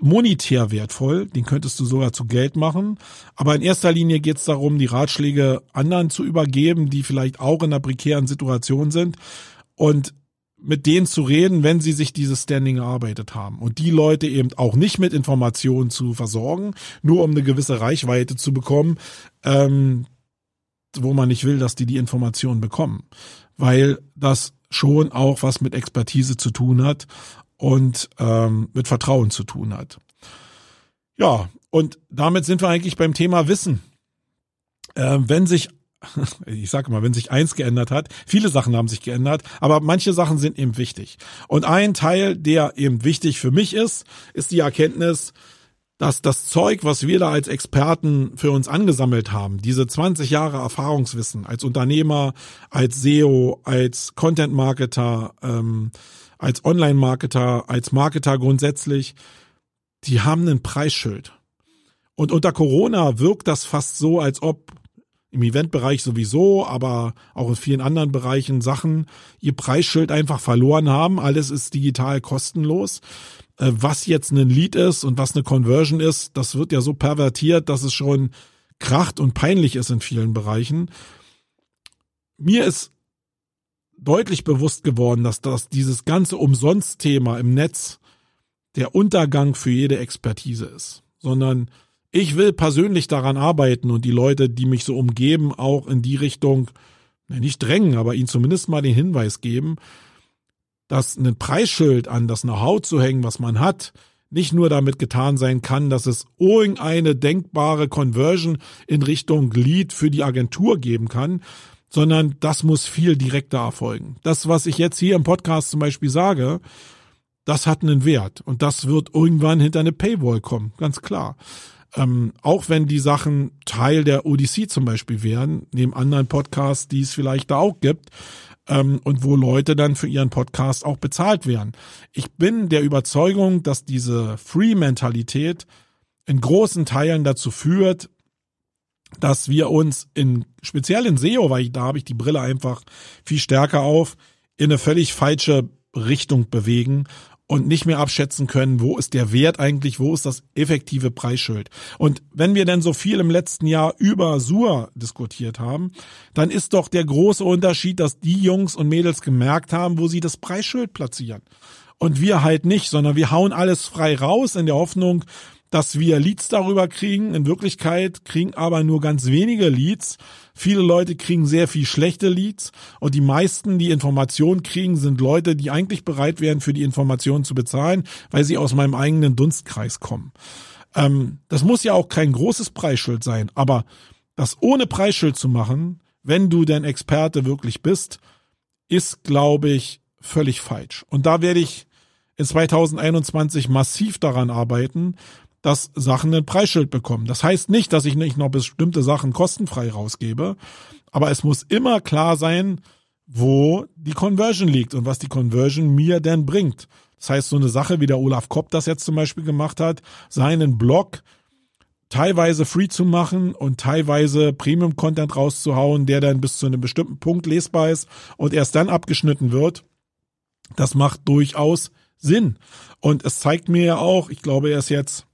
monetär wertvoll, den könntest du sogar zu Geld machen. Aber in erster Linie geht es darum, die Ratschläge anderen zu übergeben, die vielleicht auch in einer prekären Situation sind und mit denen zu reden, wenn sie sich dieses Standing erarbeitet haben. Und die Leute eben auch nicht mit Informationen zu versorgen, nur um eine gewisse Reichweite zu bekommen, ähm, wo man nicht will, dass die die Informationen bekommen. Weil das schon auch was mit Expertise zu tun hat und ähm, mit Vertrauen zu tun hat. Ja, und damit sind wir eigentlich beim Thema Wissen. Äh, wenn sich <laughs> ich sage mal, wenn sich eins geändert hat, viele Sachen haben sich geändert, aber manche Sachen sind eben wichtig. Und ein Teil, der eben wichtig für mich ist, ist die Erkenntnis, dass das Zeug, was wir da als Experten für uns angesammelt haben, diese 20 Jahre Erfahrungswissen als Unternehmer, als SEO, als Content-Marketer, ähm, als Online-Marketer, als Marketer grundsätzlich, die haben ein Preisschild. Und unter Corona wirkt das fast so, als ob im Eventbereich sowieso, aber auch in vielen anderen Bereichen Sachen ihr Preisschild einfach verloren haben. Alles ist digital kostenlos. Äh, was jetzt ein Lead ist und was eine Conversion ist, das wird ja so pervertiert, dass es schon kracht und peinlich ist in vielen Bereichen. Mir ist deutlich bewusst geworden, dass das dieses ganze Umsonst-Thema im Netz der Untergang für jede Expertise ist, sondern ich will persönlich daran arbeiten und die Leute, die mich so umgeben, auch in die Richtung nicht drängen, aber ihnen zumindest mal den Hinweis geben, dass ein Preisschild an das Know-how zu hängen, was man hat, nicht nur damit getan sein kann, dass es irgendeine denkbare Conversion in Richtung Lead für die Agentur geben kann, sondern das muss viel direkter erfolgen. Das, was ich jetzt hier im Podcast zum Beispiel sage, das hat einen Wert und das wird irgendwann hinter eine Paywall kommen, ganz klar. Ähm, auch wenn die Sachen Teil der Odyssey zum Beispiel wären, neben anderen Podcasts, die es vielleicht da auch gibt, ähm, und wo Leute dann für ihren Podcast auch bezahlt werden. Ich bin der Überzeugung, dass diese Free-Mentalität in großen Teilen dazu führt, dass wir uns in, speziell in SEO, weil ich, da habe ich die Brille einfach viel stärker auf, in eine völlig falsche Richtung bewegen und nicht mehr abschätzen können, wo ist der Wert eigentlich, wo ist das effektive Preisschild. Und wenn wir denn so viel im letzten Jahr über Sur diskutiert haben, dann ist doch der große Unterschied, dass die Jungs und Mädels gemerkt haben, wo sie das Preisschild platzieren. Und wir halt nicht, sondern wir hauen alles frei raus in der Hoffnung, dass wir Leads darüber kriegen. In Wirklichkeit kriegen aber nur ganz wenige Leads. Viele Leute kriegen sehr viel schlechte Leads und die meisten, die Informationen kriegen, sind Leute, die eigentlich bereit wären, für die Informationen zu bezahlen, weil sie aus meinem eigenen Dunstkreis kommen. Ähm, das muss ja auch kein großes Preisschild sein, aber das ohne Preisschild zu machen, wenn du denn Experte wirklich bist, ist, glaube ich, völlig falsch. Und da werde ich in 2021 massiv daran arbeiten, dass Sachen ein Preisschild bekommen. Das heißt nicht, dass ich nicht noch bestimmte Sachen kostenfrei rausgebe, aber es muss immer klar sein, wo die Conversion liegt und was die Conversion mir denn bringt. Das heißt, so eine Sache, wie der Olaf Kopp das jetzt zum Beispiel gemacht hat, seinen Blog teilweise free zu machen und teilweise Premium-Content rauszuhauen, der dann bis zu einem bestimmten Punkt lesbar ist und erst dann abgeschnitten wird, das macht durchaus Sinn. Und es zeigt mir ja auch, ich glaube, er ist jetzt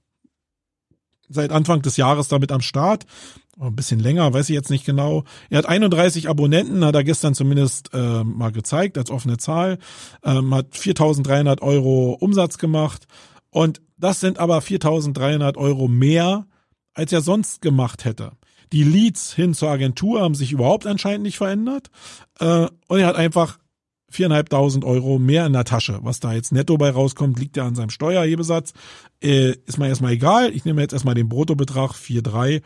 seit Anfang des Jahres damit am Start. Ein bisschen länger, weiß ich jetzt nicht genau. Er hat 31 Abonnenten, hat er gestern zumindest äh, mal gezeigt als offene Zahl. Ähm, hat 4.300 Euro Umsatz gemacht. Und das sind aber 4.300 Euro mehr, als er sonst gemacht hätte. Die Leads hin zur Agentur haben sich überhaupt anscheinend nicht verändert. Äh, und er hat einfach viereinhalbtausend Euro mehr in der Tasche. Was da jetzt netto bei rauskommt, liegt ja an seinem Steuerhebesatz. Äh, ist mir erstmal egal. Ich nehme jetzt erstmal den Bruttobetrag 4,3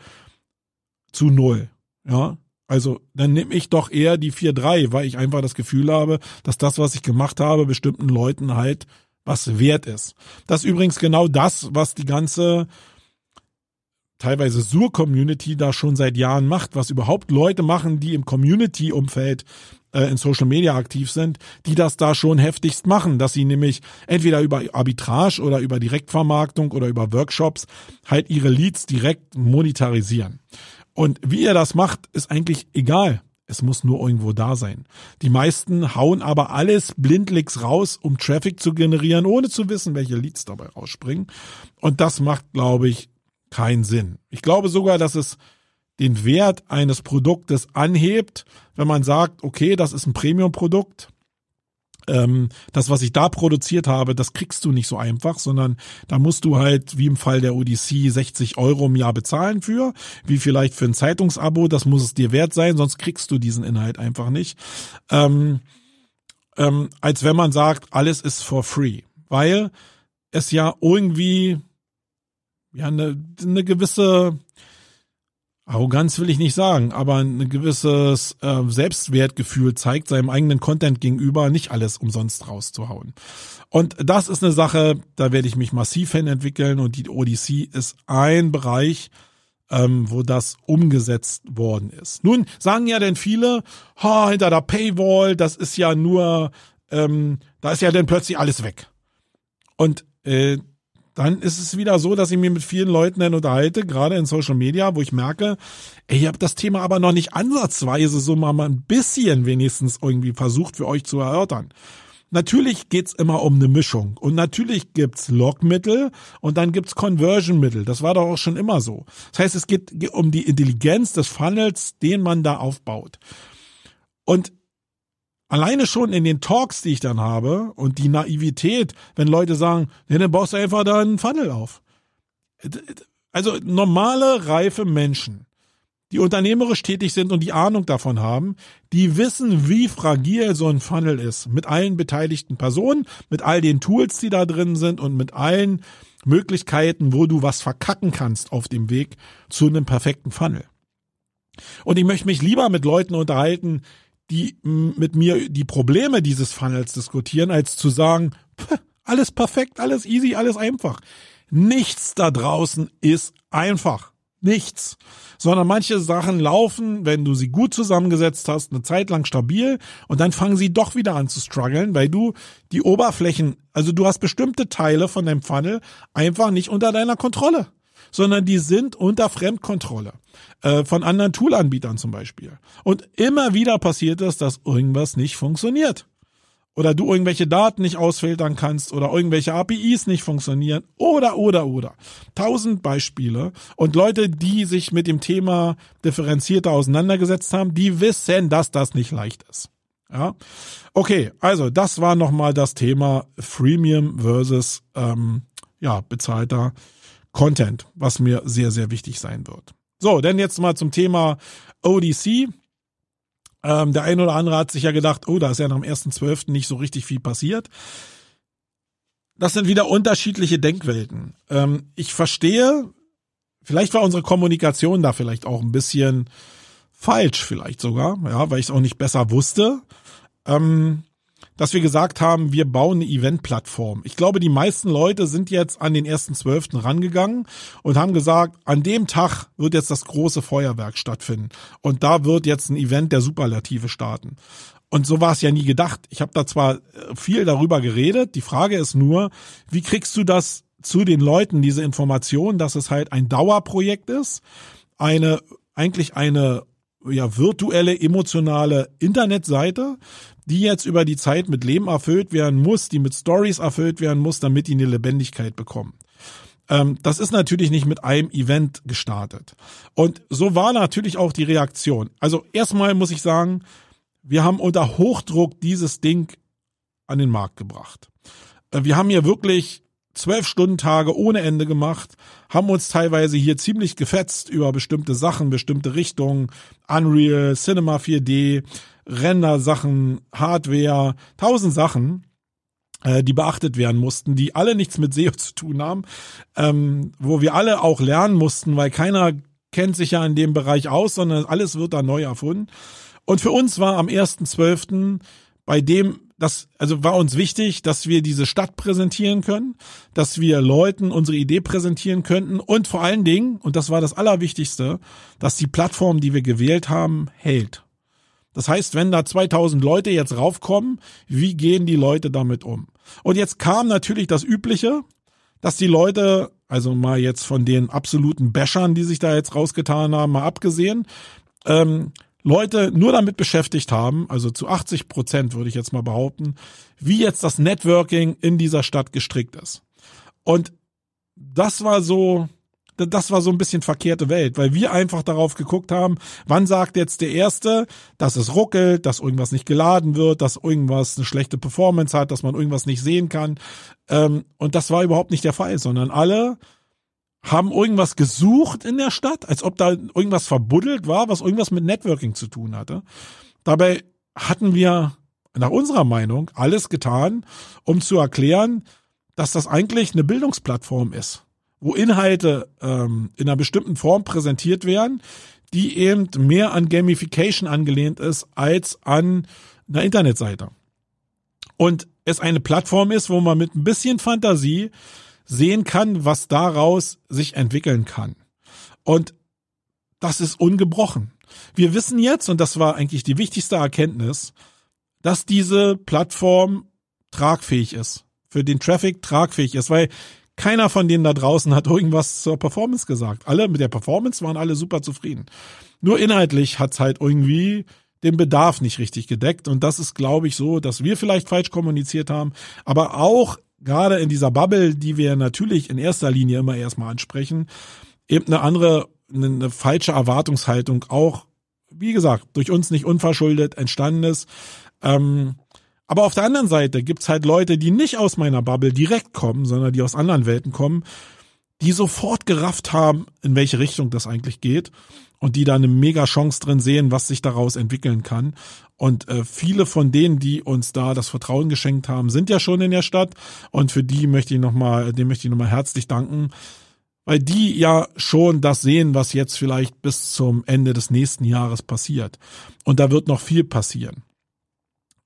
zu null. Ja, also dann nehme ich doch eher die 4,3, weil ich einfach das Gefühl habe, dass das, was ich gemacht habe, bestimmten Leuten halt was wert ist. Das ist übrigens genau das, was die ganze teilweise Sur-Community da schon seit Jahren macht, was überhaupt Leute machen, die im Community-Umfeld äh, in Social Media aktiv sind, die das da schon heftigst machen, dass sie nämlich entweder über Arbitrage oder über Direktvermarktung oder über Workshops halt ihre Leads direkt monetarisieren. Und wie ihr das macht, ist eigentlich egal. Es muss nur irgendwo da sein. Die meisten hauen aber alles blindlings raus, um Traffic zu generieren, ohne zu wissen, welche Leads dabei rausspringen. Und das macht, glaube ich, keinen Sinn. Ich glaube sogar, dass es den Wert eines Produktes anhebt, wenn man sagt, okay, das ist ein Premium-Produkt. Ähm, das, was ich da produziert habe, das kriegst du nicht so einfach, sondern da musst du halt, wie im Fall der Odyssey, 60 Euro im Jahr bezahlen für, wie vielleicht für ein Zeitungsabo, das muss es dir wert sein, sonst kriegst du diesen Inhalt einfach nicht. Ähm, ähm, als wenn man sagt, alles ist for free, weil es ja irgendwie ja eine, eine gewisse Arroganz will ich nicht sagen, aber ein gewisses äh, Selbstwertgefühl zeigt, seinem eigenen Content gegenüber nicht alles umsonst rauszuhauen. Und das ist eine Sache, da werde ich mich massiv hin entwickeln und die Odyssey ist ein Bereich, ähm, wo das umgesetzt worden ist. Nun sagen ja denn viele, ha, hinter der Paywall, das ist ja nur, ähm, da ist ja dann plötzlich alles weg. Und äh, dann ist es wieder so, dass ich mich mit vielen Leuten dann unterhalte, gerade in Social Media, wo ich merke, ey, ich habe das Thema aber noch nicht ansatzweise so mal ein bisschen wenigstens irgendwie versucht für euch zu erörtern. Natürlich geht's immer um eine Mischung und natürlich gibt's Logmittel und dann gibt's Conversion-Mittel. Das war doch auch schon immer so. Das heißt, es geht um die Intelligenz des Funnels, den man da aufbaut. Und alleine schon in den Talks, die ich dann habe und die Naivität, wenn Leute sagen, nee, dann baust du einfach da einen Funnel auf. Also normale, reife Menschen, die unternehmerisch tätig sind und die Ahnung davon haben, die wissen, wie fragil so ein Funnel ist. Mit allen beteiligten Personen, mit all den Tools, die da drin sind und mit allen Möglichkeiten, wo du was verkacken kannst auf dem Weg zu einem perfekten Funnel. Und ich möchte mich lieber mit Leuten unterhalten, die mit mir die Probleme dieses Funnels diskutieren, als zu sagen, alles perfekt, alles easy, alles einfach. Nichts da draußen ist einfach. nichts. Sondern manche Sachen laufen, wenn du sie gut zusammengesetzt hast, eine Zeit lang stabil und dann fangen sie doch wieder an zu strugglen, weil du die Oberflächen, also du hast bestimmte Teile von deinem Funnel einfach nicht unter deiner Kontrolle, sondern die sind unter Fremdkontrolle äh, von anderen Toolanbietern zum Beispiel. Und immer wieder passiert es, dass irgendwas nicht funktioniert oder du irgendwelche Daten nicht ausfiltern kannst oder irgendwelche APIs nicht funktionieren oder, oder, oder. Tausend Beispiele und Leute, die sich mit dem Thema differenzierter auseinandergesetzt haben, die wissen, dass das nicht leicht ist. Ja, okay, also das war nochmal das Thema Freemium versus ähm, ja bezahlter Content, was mir sehr sehr wichtig sein wird. So, denn jetzt mal zum Thema ODC. Ähm, der eine oder andere hat sich ja gedacht, oh, da ist ja nach dem 1.12. nicht so richtig viel passiert. Das sind wieder unterschiedliche Denkwelten. Ähm, ich verstehe, vielleicht war unsere Kommunikation da vielleicht auch ein bisschen falsch, vielleicht sogar, ja, weil ich es auch nicht besser wusste. Ähm, dass wir gesagt haben, wir bauen eine Event-Plattform. Ich glaube, die meisten Leute sind jetzt an den ersten Zwölften rangegangen und haben gesagt, an dem Tag wird jetzt das große Feuerwerk stattfinden. Und da wird jetzt ein Event der Superlative starten. Und so war es ja nie gedacht. Ich habe da zwar äh, viel darüber geredet, die Frage ist nur, wie kriegst du das zu den Leuten, diese Information, dass es halt ein Dauerprojekt ist, eine eigentlich eine ja, virtuelle, emotionale Internetseite, die jetzt über die Zeit mit Leben erfüllt werden muss, die mit Stories erfüllt werden muss, damit die eine Lebendigkeit bekommen. Ähm, das ist natürlich nicht mit einem Event gestartet. Und so war natürlich auch die Reaktion. Also erstmal muss ich sagen, wir haben unter Hochdruck dieses Ding an den Markt gebracht. Äh, wir haben hier wirklich zwölf Stunden Tage ohne Ende gemacht, haben uns teilweise hier ziemlich gefetzt über bestimmte Sachen, bestimmte Richtungen, Unreal, Cinema 4D, Render-Sachen, Hardware, tausend Sachen, äh, die beachtet werden mussten, die alle nichts mit SEO zu tun haben, ähm, wo wir alle auch lernen mussten, weil keiner kennt sich ja in dem Bereich aus, sondern alles wird da neu erfunden. Und für uns war am 1.12. bei dem das, also war uns wichtig, dass wir diese Stadt präsentieren können, dass wir Leuten unsere Idee präsentieren könnten und vor allen Dingen, und das war das Allerwichtigste, dass die Plattform, die wir gewählt haben, hält. Das heißt, wenn da 2000 Leute jetzt raufkommen, wie gehen die Leute damit um? Und jetzt kam natürlich das Übliche, dass die Leute, also mal jetzt von den absoluten Bäschern, die sich da jetzt rausgetan haben, mal abgesehen, ähm, Leute nur damit beschäftigt haben, also zu 80 Prozent würde ich jetzt mal behaupten, wie jetzt das Networking in dieser Stadt gestrickt ist. Und das war so, das war so ein bisschen verkehrte Welt, weil wir einfach darauf geguckt haben, wann sagt jetzt der Erste, dass es ruckelt, dass irgendwas nicht geladen wird, dass irgendwas eine schlechte Performance hat, dass man irgendwas nicht sehen kann. Ähm, und das war überhaupt nicht der Fall, sondern alle haben irgendwas gesucht in der Stadt, als ob da irgendwas verbuddelt war, was irgendwas mit Networking zu tun hatte. Dabei hatten wir nach unserer Meinung alles getan, um zu erklären, dass das eigentlich eine Bildungsplattform ist, wo Inhalte ähm, in einer bestimmten Form präsentiert werden, die eben mehr an Gamification angelehnt ist als an einer Internetseite. Und es eine Plattform ist, wo man mit ein bisschen Fantasie sehen kann, was daraus sich entwickeln kann. Und das ist ungebrochen. Wir wissen jetzt, und das war eigentlich die wichtigste Erkenntnis, dass diese Plattform tragfähig ist, für den Traffic tragfähig ist, weil keiner von denen da draußen hat irgendwas zur Performance gesagt. Alle mit der Performance waren alle super zufrieden. Nur inhaltlich hat's halt irgendwie den Bedarf nicht richtig gedeckt. Und das ist, glaube ich, so, dass wir vielleicht falsch kommuniziert haben, aber auch gerade in dieser Bubble, die wir natürlich in erster Linie immer erstmal ansprechen, eben eine andere, eine, falsche Erwartungshaltung auch, wie gesagt, durch uns nicht unverschuldet entstanden ist. Ähm, aber auf der anderen Seite gibt's halt Leute, die nicht aus meiner Bubble direkt kommen, sondern die aus anderen Welten kommen, die sofort gerafft haben, in welche Richtung das eigentlich geht und die da eine mega Chance drin sehen, was sich daraus entwickeln kann. Und äh, viele von denen, die uns da das Vertrauen geschenkt haben, sind ja schon in der Stadt. Und für die möchte ich nochmal, dem möchte ich nochmal herzlich danken, weil die ja schon das sehen, was jetzt vielleicht bis zum Ende des nächsten Jahres passiert. Und da wird noch viel passieren.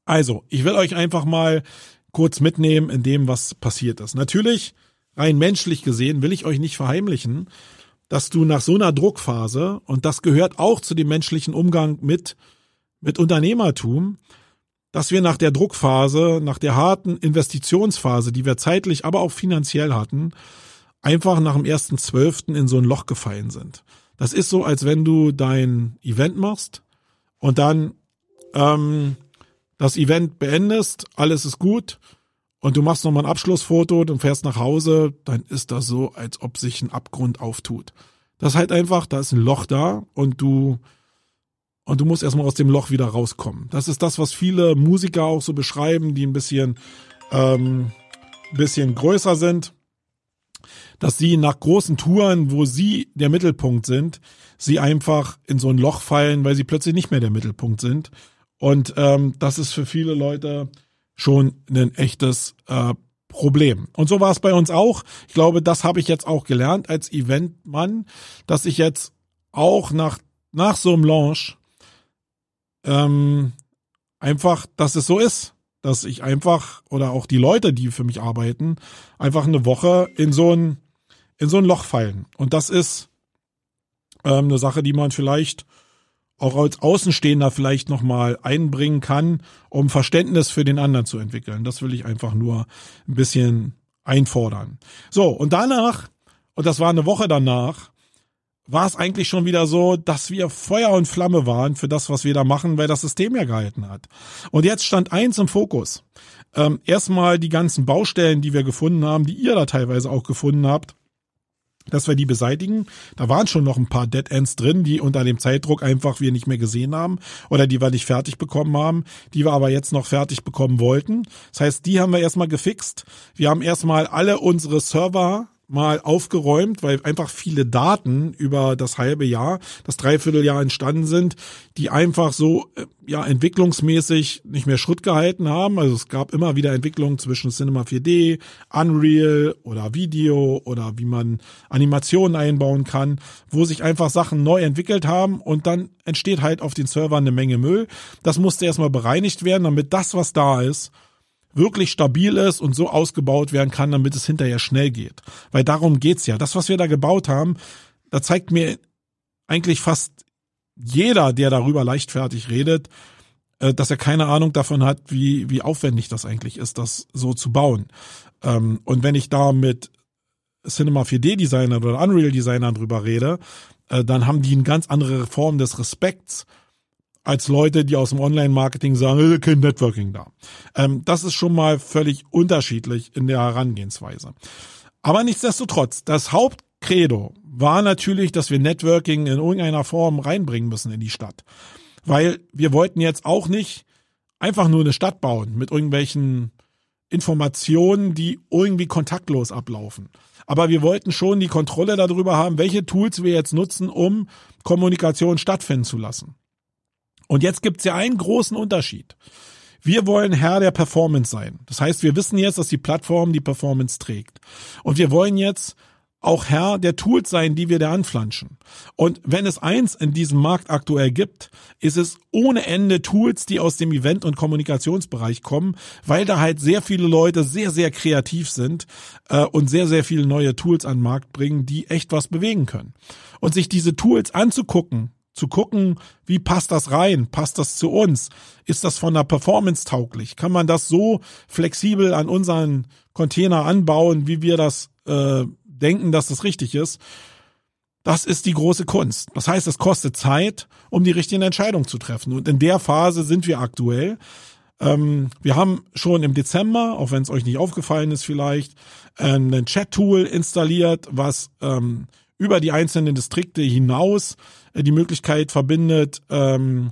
Also, ich will euch einfach mal kurz mitnehmen in dem, was passiert ist. Natürlich, rein menschlich gesehen, will ich euch nicht verheimlichen, dass du nach so einer Druckphase, und das gehört auch zu dem menschlichen Umgang mit, mit Unternehmertum, dass wir nach der Druckphase, nach der harten Investitionsphase, die wir zeitlich, aber auch finanziell hatten, einfach nach dem ersten Zwölften in so ein Loch gefallen sind. Das ist so, als wenn du dein Event machst und dann ähm, das Event beendest, alles ist gut und du machst nochmal ein Abschlussfoto und fährst nach Hause, dann ist das so, als ob sich ein Abgrund auftut. Das ist halt einfach, da ist ein Loch da und du und du musst erstmal aus dem Loch wieder rauskommen. Das ist das, was viele Musiker auch so beschreiben, die ein bisschen ähm, bisschen größer sind, dass sie nach großen Touren, wo sie der Mittelpunkt sind, sie einfach in so ein Loch fallen, weil sie plötzlich nicht mehr der Mittelpunkt sind. Und ähm, das ist für viele Leute schon ein echtes äh, Problem. Und so war es bei uns auch. Ich glaube, das habe ich jetzt auch gelernt als Eventmann, dass ich jetzt auch nach, nach so einem Launch ähm, einfach, dass es so ist, dass ich einfach oder auch die Leute, die für mich arbeiten, einfach eine Woche in so ein in so ein Loch fallen. Und das ist ähm, eine Sache, die man vielleicht auch als Außenstehender vielleicht nochmal einbringen kann, um Verständnis für den anderen zu entwickeln. Das will ich einfach nur ein bisschen einfordern. So, und danach, und das war eine Woche danach, war es eigentlich schon wieder so, dass wir Feuer und Flamme waren für das, was wir da machen, weil das System ja gehalten hat. Und jetzt stand eins im Fokus. Ähm, erstmal die ganzen Baustellen, die wir gefunden haben, die ihr da teilweise auch gefunden habt dass wir die beseitigen. Da waren schon noch ein paar Dead Ends drin, die unter dem Zeitdruck einfach wir nicht mehr gesehen haben oder die wir nicht fertig bekommen haben, die wir aber jetzt noch fertig bekommen wollten. Das heißt, die haben wir erstmal gefixt. Wir haben erstmal alle unsere Server mal aufgeräumt, weil einfach viele Daten über das halbe Jahr, das Dreivierteljahr entstanden sind, die einfach so äh, ja entwicklungsmäßig nicht mehr Schritt gehalten haben. Also es gab immer wieder Entwicklungen zwischen Cinema 4D, Unreal oder Video oder wie man Animationen einbauen kann, wo sich einfach Sachen neu entwickelt haben und dann entsteht halt auf den Servern eine Menge Müll. Das musste erstmal bereinigt werden, damit das, was da ist, wirklich stabil ist und so ausgebaut werden kann, damit es hinterher schnell geht. Weil darum geht's ja. Das, was wir da gebaut haben, da zeigt mir eigentlich fast jeder, der darüber leichtfertig redet, äh, dass er keine Ahnung davon hat, wie, wie aufwendig das eigentlich ist, das so zu bauen. Ähm, und wenn ich da mit Cinema 4D Designern oder Unreal Designern drüber rede, äh, dann haben die eine ganz andere Form des Respekts als Leute, die aus dem Online-Marketing sagen, äh, kein Networking da. Ähm, das ist schon mal völlig unterschiedlich in der Herangehensweise. Aber nichtsdestotrotz, das Hauptcredo war natürlich, dass wir Networking in irgendeiner Form reinbringen müssen in die Stadt. Weil wir wollten jetzt auch nicht einfach nur eine Stadt bauen mit irgendwelchen Informationen, die irgendwie kontaktlos ablaufen. Aber wir wollten schon die Kontrolle darüber haben, welche Tools wir jetzt nutzen, um Kommunikation stattfinden zu lassen. Und jetzt gibt's ja einen großen Unterschied. Wir wollen Herr der Performance sein. Das heißt, wir wissen jetzt, dass die Plattform die Performance trägt. Und wir wollen jetzt auch Herr der Tools sein, die wir da anflanschen. Und wenn es eins in diesem Markt aktuell gibt, ist es ohne Ende Tools, die aus dem Event- und Kommunikationsbereich kommen, weil da halt sehr viele Leute sehr, sehr kreativ sind äh, und sehr, sehr viele neue Tools an den Markt bringen, die echt was bewegen können. Und sich diese Tools anzugucken, zu gucken, wie passt das rein? Passt das zu uns? Ist das von der Performance tauglich? Kann man das so flexibel an unseren Container anbauen, wie wir das äh, denken, dass das richtig ist? Das ist die große Kunst. Das heißt, es kostet Zeit, um die richtigen Entscheidungen zu treffen. Und in der Phase sind wir aktuell. Ähm, wir haben schon im Dezember, auch wenn es euch nicht aufgefallen ist vielleicht, äh, ein Chat-Tool installiert, was ähm, über die einzelnen Distrikte hinaus äh, die Möglichkeit verbindet, ähm,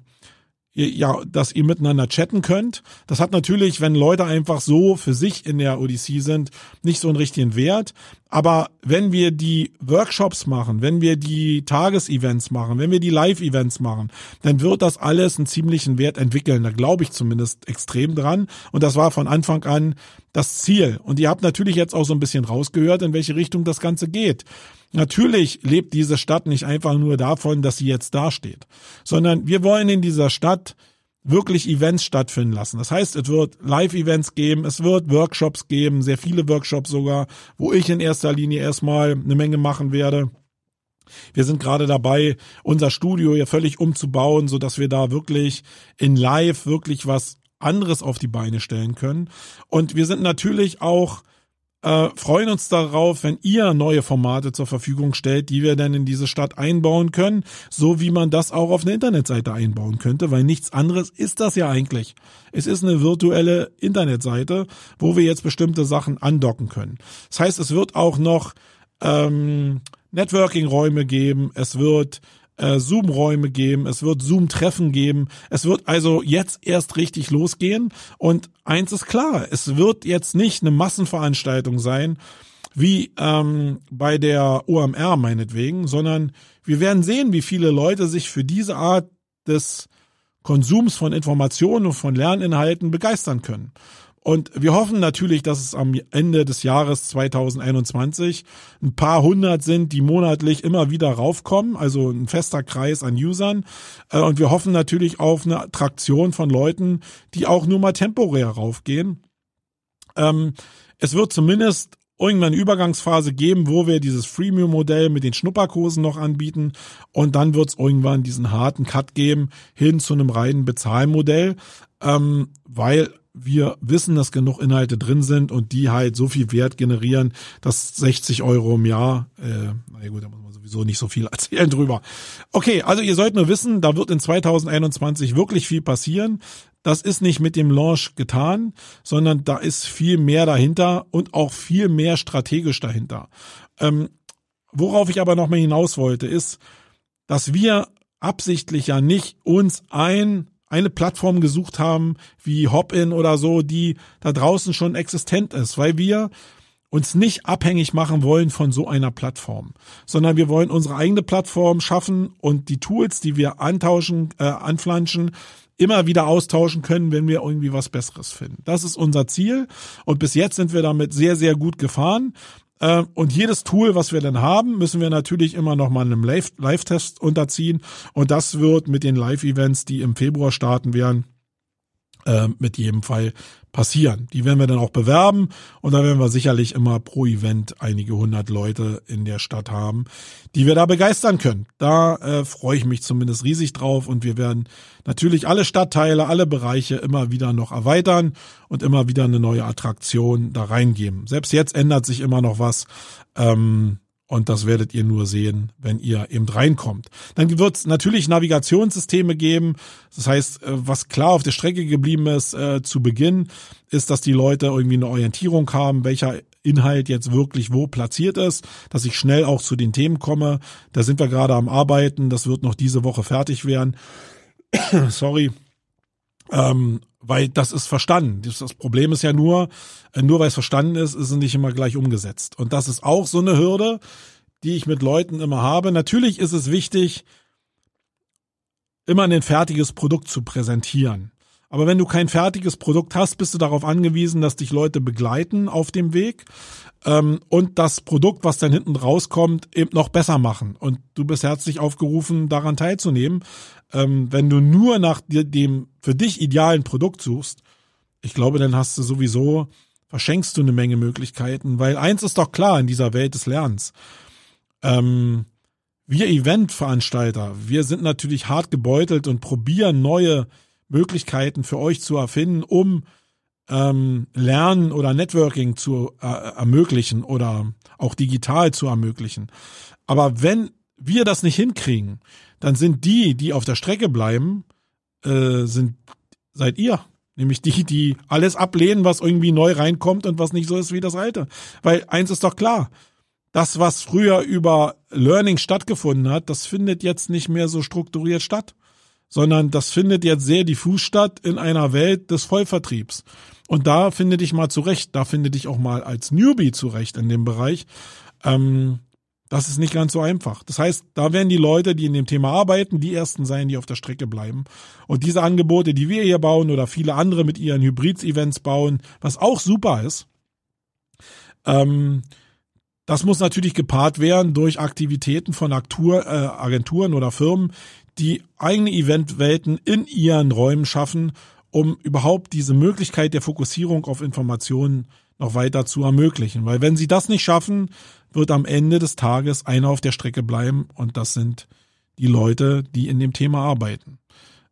ja, dass ihr miteinander chatten könnt. Das hat natürlich, wenn Leute einfach so für sich in der Odyssee sind, nicht so einen richtigen Wert. Aber wenn wir die Workshops machen, wenn wir die Tagesevents machen, wenn wir die Live-Events machen, dann wird das alles einen ziemlichen Wert entwickeln. Da glaube ich zumindest extrem dran. Und das war von Anfang an das Ziel. Und ihr habt natürlich jetzt auch so ein bisschen rausgehört, in welche Richtung das Ganze geht. Natürlich lebt diese Stadt nicht einfach nur davon, dass sie jetzt dasteht, sondern wir wollen in dieser Stadt wirklich Events stattfinden lassen. Das heißt, es wird Live-Events geben, es wird Workshops geben, sehr viele Workshops sogar, wo ich in erster Linie erstmal eine Menge machen werde. Wir sind gerade dabei, unser Studio hier völlig umzubauen, so dass wir da wirklich in Live wirklich was anderes auf die Beine stellen können. Und wir sind natürlich auch äh, freuen uns darauf, wenn ihr neue Formate zur Verfügung stellt, die wir dann in diese Stadt einbauen können, so wie man das auch auf eine Internetseite einbauen könnte, weil nichts anderes ist das ja eigentlich. Es ist eine virtuelle Internetseite, wo wir jetzt bestimmte Sachen andocken können. Das heißt, es wird auch noch ähm, Networking-Räume geben, es wird äh, Zoom-Räume geben, es wird Zoom-Treffen geben. Es wird also jetzt erst richtig losgehen. Und eins ist klar, es wird jetzt nicht eine Massenveranstaltung sein, wie ähm, bei der OMR meinetwegen, sondern wir werden sehen, wie viele Leute sich für diese Art des Konsums von Informationen und von Lerninhalten begeistern können. Und wir hoffen natürlich, dass es am Ende des Jahres 2021 ein paar hundert sind, die monatlich immer wieder raufkommen, also ein fester Kreis an Usern. Äh, und wir hoffen natürlich auf eine Attraktion von Leuten, die auch nur mal temporär raufgehen. Ähm, es wird zumindest irgendwann eine Übergangsphase geben, wo wir dieses Freemium-Modell mit den Schnupperkursen noch anbieten und dann wird es irgendwann diesen harten Cut geben hin zu einem reinen Bezahlmodell, ähm, weil wir wissen, dass genug Inhalte drin sind und die halt so viel Wert generieren, dass 60 Euro im Jahr, äh, na gut, da muss man sowieso nicht so viel <laughs> erzählen drüber. Okay, also ihr sollt nur wissen, da wird in 2021 wirklich viel passieren. Das ist nicht mit dem Launch getan, sondern da ist viel mehr dahinter und auch viel mehr strategisch dahinter. Ähm, worauf ich aber noch mal hinaus wollte, ist, dass wir absichtlich ja nicht uns ein eine Plattform gesucht haben, wie Hopin oder so, die da draußen schon existent ist, weil wir uns nicht abhängig machen wollen von so einer Plattform, sondern wir wollen unsere eigene Plattform schaffen und die Tools, die wir antauschen, äh, anflanschen, immer wieder austauschen können, wenn wir irgendwie was Besseres finden. Das ist unser Ziel und bis jetzt sind wir damit sehr, sehr gut gefahren. Äh, und jedes Tool, was wir dann haben, müssen wir natürlich immer noch mal einem Live-Test unterziehen. Und das wird mit den Live-Events, die im Februar starten werden, äh, mit jedem Fall passieren. Die werden wir dann auch bewerben und da werden wir sicherlich immer pro Event einige hundert Leute in der Stadt haben, die wir da begeistern können. Da äh, freue ich mich zumindest riesig drauf und wir werden natürlich alle Stadtteile, alle Bereiche immer wieder noch erweitern und immer wieder eine neue Attraktion da reingeben. Selbst jetzt ändert sich immer noch was. Ähm, und das werdet ihr nur sehen, wenn ihr eben reinkommt. Dann wird es natürlich Navigationssysteme geben. Das heißt, äh, was klar auf der Strecke geblieben ist äh, zu Beginn, ist, dass die Leute irgendwie eine Orientierung haben, welcher Inhalt jetzt wirklich wo platziert ist, dass ich schnell auch zu den Themen komme. Da sind wir gerade am Arbeiten. Das wird noch diese Woche fertig werden. <coughs> Sorry. Ähm, weil das ist verstanden. Das Problem ist ja nur, äh, nur weil es verstanden ist, ist es nicht immer gleich umgesetzt. Und das ist auch so eine Hürde, die ich mit Leuten immer habe. Natürlich ist es wichtig, immer ein fertiges Produkt zu präsentieren. Aber wenn du kein fertiges Produkt hast, bist du darauf angewiesen, dass dich Leute begleiten auf dem Weg ähm, und das Produkt, was dann hinten rauskommt, eben noch besser machen. Und du bist herzlich aufgerufen, daran teilzunehmen. Ähm, wenn du nur nach dem für dich idealen Produkt suchst, ich glaube, dann hast du sowieso, verschenkst du eine Menge Möglichkeiten, weil eins ist doch klar in dieser Welt des Lernens. Ähm, wir Eventveranstalter, wir sind natürlich hart gebeutelt und probieren neue Möglichkeiten für euch zu erfinden, um ähm, Lernen oder Networking zu äh, ermöglichen oder auch digital zu ermöglichen. Aber wenn wir das nicht hinkriegen, dann sind die, die auf der Strecke bleiben, äh, sind seid ihr. Nämlich die, die alles ablehnen, was irgendwie neu reinkommt und was nicht so ist wie das alte. Weil eins ist doch klar. Das, was früher über Learning stattgefunden hat, das findet jetzt nicht mehr so strukturiert statt sondern das findet jetzt sehr diffus statt in einer Welt des Vollvertriebs. Und da finde dich mal zurecht, da finde dich auch mal als Newbie zurecht in dem Bereich. Ähm, das ist nicht ganz so einfach. Das heißt, da werden die Leute, die in dem Thema arbeiten, die ersten sein, die auf der Strecke bleiben. Und diese Angebote, die wir hier bauen oder viele andere mit ihren Hybrids-Events bauen, was auch super ist, ähm, das muss natürlich gepaart werden durch Aktivitäten von Aktur, äh, Agenturen oder Firmen, die eigene Eventwelten in ihren Räumen schaffen, um überhaupt diese Möglichkeit der Fokussierung auf Informationen noch weiter zu ermöglichen. Weil wenn sie das nicht schaffen, wird am Ende des Tages einer auf der Strecke bleiben und das sind die Leute, die in dem Thema arbeiten.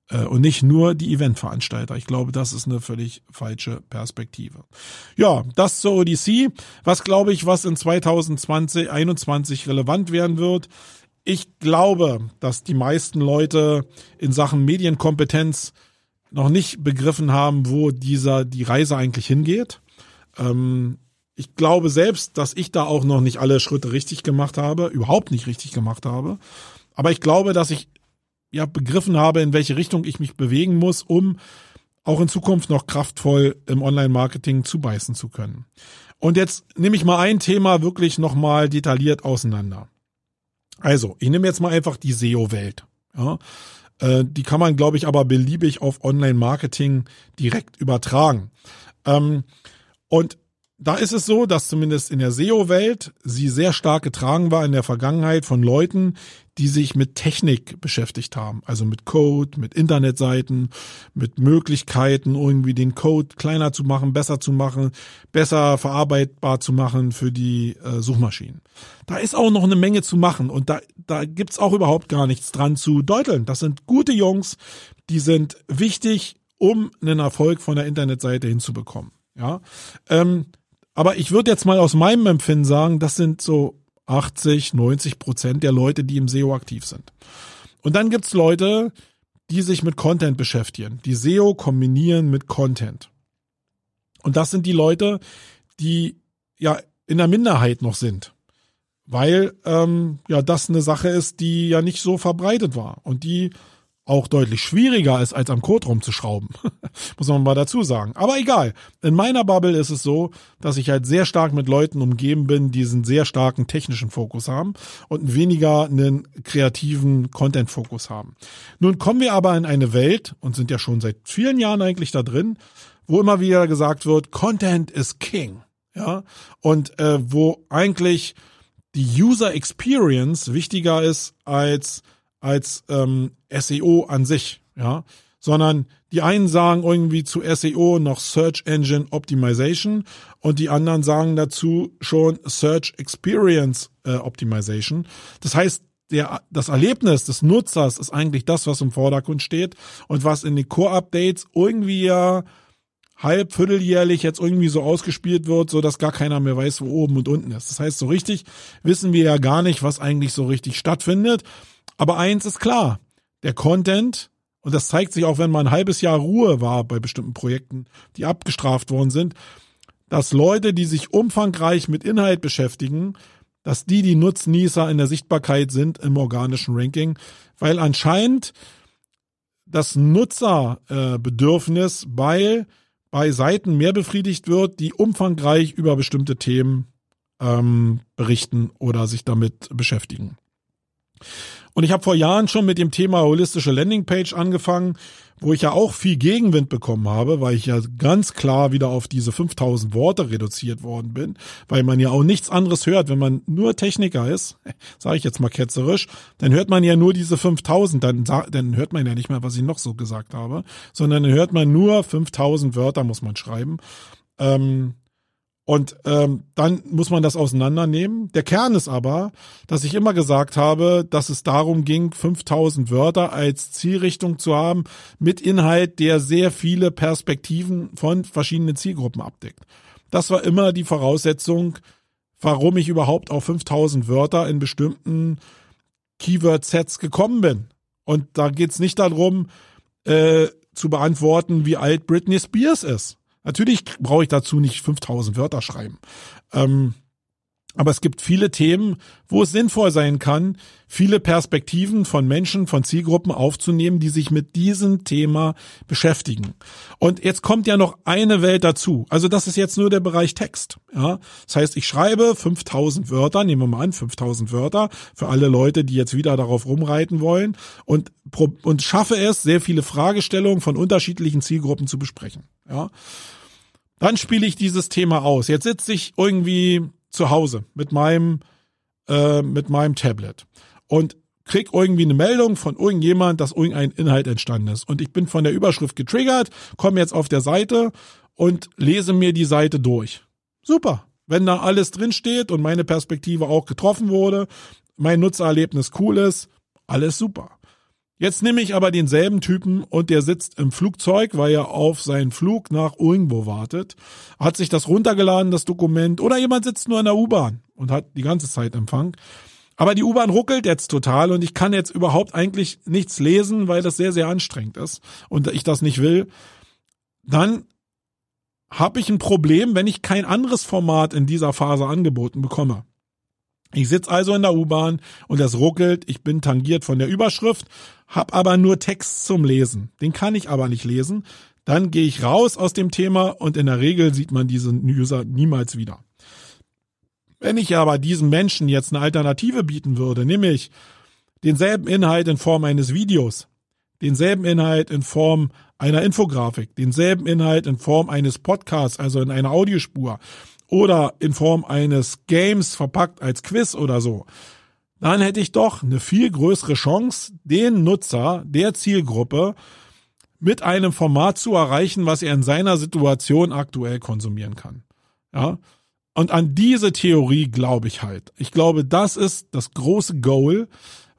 Äh, und nicht nur die Eventveranstalter. Ich glaube, das ist eine völlig falsche Perspektive. Ja, das zur Odyssee. Was glaube ich, was in 2020, 2021 relevant werden wird? Ich glaube, dass die meisten Leute in Sachen Medienkompetenz noch nicht begriffen haben, wo dieser, die Reise eigentlich hingeht. Ähm, ich glaube selbst, dass ich da auch noch nicht alle Schritte richtig gemacht habe, überhaupt nicht richtig gemacht habe. Aber ich glaube, dass ich ja begriffen habe, in welche Richtung ich mich bewegen muss, um auch in Zukunft noch kraftvoll im Online-Marketing zubeißen zu können. Und jetzt nehme ich mal ein Thema wirklich nochmal detailliert auseinander. Also, ich nehme jetzt mal einfach die SEO-Welt. Ja, äh, die kann man, glaube ich, aber beliebig auf Online-Marketing direkt übertragen. Ähm, und da ist es so, dass zumindest in der SEO-Welt sie sehr stark getragen war in der Vergangenheit von Leuten, die sich mit Technik beschäftigt haben. Also mit Code, mit Internetseiten, mit Möglichkeiten, irgendwie den Code kleiner zu machen, besser zu machen, besser verarbeitbar zu machen für die äh, Suchmaschinen. Da ist auch noch eine Menge zu machen und da, da gibt's auch überhaupt gar nichts dran zu deuteln. Das sind gute Jungs, die sind wichtig, um einen Erfolg von der Internetseite hinzubekommen. Ja, ähm, aber ich würde jetzt mal aus meinem Empfinden sagen, das sind so 80, 90 Prozent der Leute, die im SEO aktiv sind. Und dann gibt's Leute, die sich mit Content beschäftigen, die SEO kombinieren mit Content. Und das sind die Leute, die ja in der Minderheit noch sind, weil ähm, ja das eine Sache ist, die ja nicht so verbreitet war und die auch deutlich schwieriger ist, als am Code rumzuschrauben. <laughs> Muss man mal dazu sagen. Aber egal. In meiner Bubble ist es so, dass ich halt sehr stark mit Leuten umgeben bin, die einen sehr starken technischen Fokus haben und weniger einen kreativen Content-Fokus haben. Nun kommen wir aber in eine Welt und sind ja schon seit vielen Jahren eigentlich da drin, wo immer wieder gesagt wird, Content is King. Ja. Und äh, wo eigentlich die User Experience wichtiger ist als als ähm, SEO an sich, ja, sondern die einen sagen irgendwie zu SEO noch Search Engine Optimization und die anderen sagen dazu schon Search Experience äh, Optimization. Das heißt, der, das Erlebnis des Nutzers ist eigentlich das, was im Vordergrund steht und was in den Core-Updates irgendwie ja halb, vierteljährlich jetzt irgendwie so ausgespielt wird, so dass gar keiner mehr weiß, wo oben und unten ist. Das heißt, so richtig wissen wir ja gar nicht, was eigentlich so richtig stattfindet. Aber eins ist klar, der Content, und das zeigt sich auch, wenn mal ein halbes Jahr Ruhe war bei bestimmten Projekten, die abgestraft worden sind, dass Leute, die sich umfangreich mit Inhalt beschäftigen, dass die die Nutznießer in der Sichtbarkeit sind im organischen Ranking, weil anscheinend das Nutzerbedürfnis bei, bei Seiten mehr befriedigt wird, die umfangreich über bestimmte Themen ähm, berichten oder sich damit beschäftigen. Und ich habe vor Jahren schon mit dem Thema holistische Landingpage angefangen, wo ich ja auch viel Gegenwind bekommen habe, weil ich ja ganz klar wieder auf diese 5000 Worte reduziert worden bin, weil man ja auch nichts anderes hört, wenn man nur Techniker ist, <laughs> sage ich jetzt mal ketzerisch, dann hört man ja nur diese 5000, dann, dann hört man ja nicht mehr, was ich noch so gesagt habe, sondern dann hört man nur 5000 Wörter muss man schreiben. Ähm, und ähm, dann muss man das auseinandernehmen. Der Kern ist aber, dass ich immer gesagt habe, dass es darum ging, 5000 Wörter als Zielrichtung zu haben mit Inhalt, der sehr viele Perspektiven von verschiedenen Zielgruppen abdeckt. Das war immer die Voraussetzung, warum ich überhaupt auf 5000 Wörter in bestimmten Keyword-Sets gekommen bin. Und da geht's nicht darum, äh, zu beantworten, wie alt Britney Spears ist. Natürlich brauche ich dazu nicht 5000 Wörter schreiben. Ähm, aber es gibt viele Themen, wo es sinnvoll sein kann, viele Perspektiven von Menschen, von Zielgruppen aufzunehmen, die sich mit diesem Thema beschäftigen. Und jetzt kommt ja noch eine Welt dazu. Also das ist jetzt nur der Bereich Text. Ja, das heißt, ich schreibe 5000 Wörter, nehmen wir mal an, 5000 Wörter für alle Leute, die jetzt wieder darauf rumreiten wollen und, und schaffe es, sehr viele Fragestellungen von unterschiedlichen Zielgruppen zu besprechen. Ja. Dann spiele ich dieses Thema aus. Jetzt sitze ich irgendwie zu Hause mit meinem, äh, mit meinem Tablet und krieg irgendwie eine Meldung von irgendjemand, dass irgendein Inhalt entstanden ist. Und ich bin von der Überschrift getriggert, komme jetzt auf der Seite und lese mir die Seite durch. Super. Wenn da alles drin steht und meine Perspektive auch getroffen wurde, mein Nutzererlebnis cool ist, alles super. Jetzt nehme ich aber denselben Typen und der sitzt im Flugzeug, weil er auf seinen Flug nach irgendwo wartet, hat sich das runtergeladen, das Dokument, oder jemand sitzt nur in der U-Bahn und hat die ganze Zeit Empfang. Aber die U-Bahn ruckelt jetzt total und ich kann jetzt überhaupt eigentlich nichts lesen, weil das sehr, sehr anstrengend ist und ich das nicht will. Dann habe ich ein Problem, wenn ich kein anderes Format in dieser Phase angeboten bekomme. Ich sitze also in der U-Bahn und es ruckelt, ich bin tangiert von der Überschrift, habe aber nur Text zum Lesen. Den kann ich aber nicht lesen. Dann gehe ich raus aus dem Thema und in der Regel sieht man diesen User niemals wieder. Wenn ich aber diesem Menschen jetzt eine Alternative bieten würde, nämlich denselben Inhalt in Form eines Videos, denselben Inhalt in Form einer Infografik, denselben Inhalt in Form eines Podcasts, also in einer Audiospur oder in Form eines Games verpackt als Quiz oder so, dann hätte ich doch eine viel größere Chance, den Nutzer der Zielgruppe mit einem Format zu erreichen, was er in seiner Situation aktuell konsumieren kann. Ja. Und an diese Theorie glaube ich halt. Ich glaube, das ist das große Goal,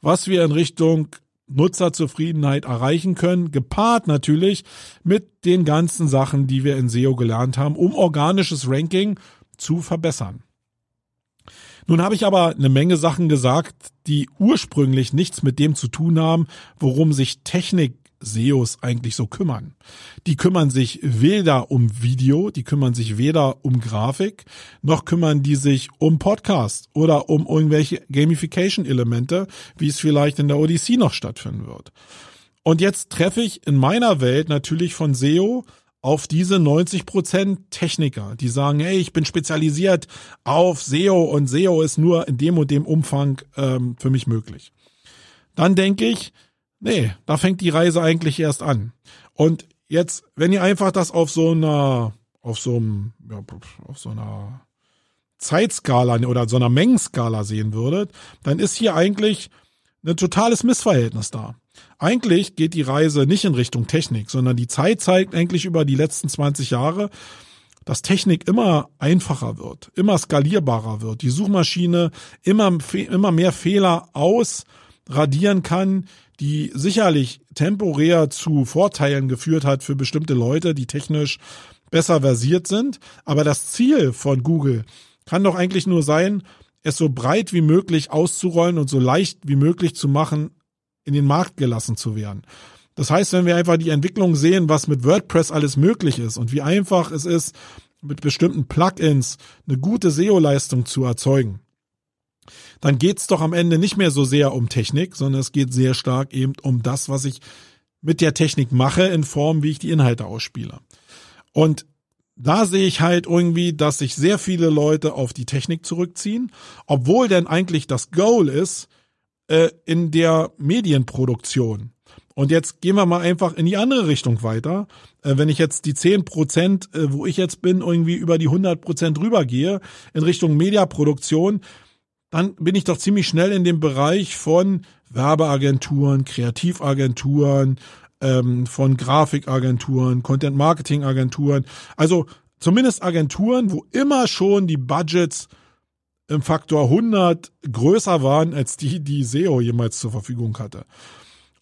was wir in Richtung Nutzerzufriedenheit erreichen können, gepaart natürlich mit den ganzen Sachen, die wir in SEO gelernt haben, um organisches Ranking zu verbessern. Nun habe ich aber eine Menge Sachen gesagt, die ursprünglich nichts mit dem zu tun haben, worum sich Technik SEOs eigentlich so kümmern. Die kümmern sich weder um Video, die kümmern sich weder um Grafik, noch kümmern die sich um Podcast oder um irgendwelche Gamification-Elemente, wie es vielleicht in der Odyssey noch stattfinden wird. Und jetzt treffe ich in meiner Welt natürlich von SEO auf diese 90% Techniker, die sagen, hey, ich bin spezialisiert auf SEO und SEO ist nur in dem und dem Umfang ähm, für mich möglich. Dann denke ich, nee, da fängt die Reise eigentlich erst an. Und jetzt, wenn ihr einfach das auf so einer, auf so einem, ja, auf so einer Zeitskala oder so einer Mengenskala sehen würdet, dann ist hier eigentlich ein totales Missverhältnis da. Eigentlich geht die Reise nicht in Richtung Technik, sondern die Zeit zeigt eigentlich über die letzten 20 Jahre, dass Technik immer einfacher wird, immer skalierbarer wird, die Suchmaschine immer, immer mehr Fehler ausradieren kann, die sicherlich temporär zu Vorteilen geführt hat für bestimmte Leute, die technisch besser versiert sind. Aber das Ziel von Google kann doch eigentlich nur sein, es so breit wie möglich auszurollen und so leicht wie möglich zu machen, in den Markt gelassen zu werden. Das heißt, wenn wir einfach die Entwicklung sehen, was mit WordPress alles möglich ist und wie einfach es ist, mit bestimmten Plugins eine gute SEO-Leistung zu erzeugen, dann geht's doch am Ende nicht mehr so sehr um Technik, sondern es geht sehr stark eben um das, was ich mit der Technik mache, in Form, wie ich die Inhalte ausspiele. Und da sehe ich halt irgendwie, dass sich sehr viele Leute auf die Technik zurückziehen, obwohl denn eigentlich das Goal ist, äh, in der Medienproduktion. Und jetzt gehen wir mal einfach in die andere Richtung weiter. Äh, wenn ich jetzt die 10 Prozent, äh, wo ich jetzt bin, irgendwie über die 100 Prozent rübergehe in Richtung Mediaproduktion, dann bin ich doch ziemlich schnell in dem Bereich von Werbeagenturen, Kreativagenturen, ähm, von Grafikagenturen, Content-Marketing-Agenturen. Also zumindest Agenturen, wo immer schon die Budgets im Faktor 100 größer waren als die, die SEO jemals zur Verfügung hatte.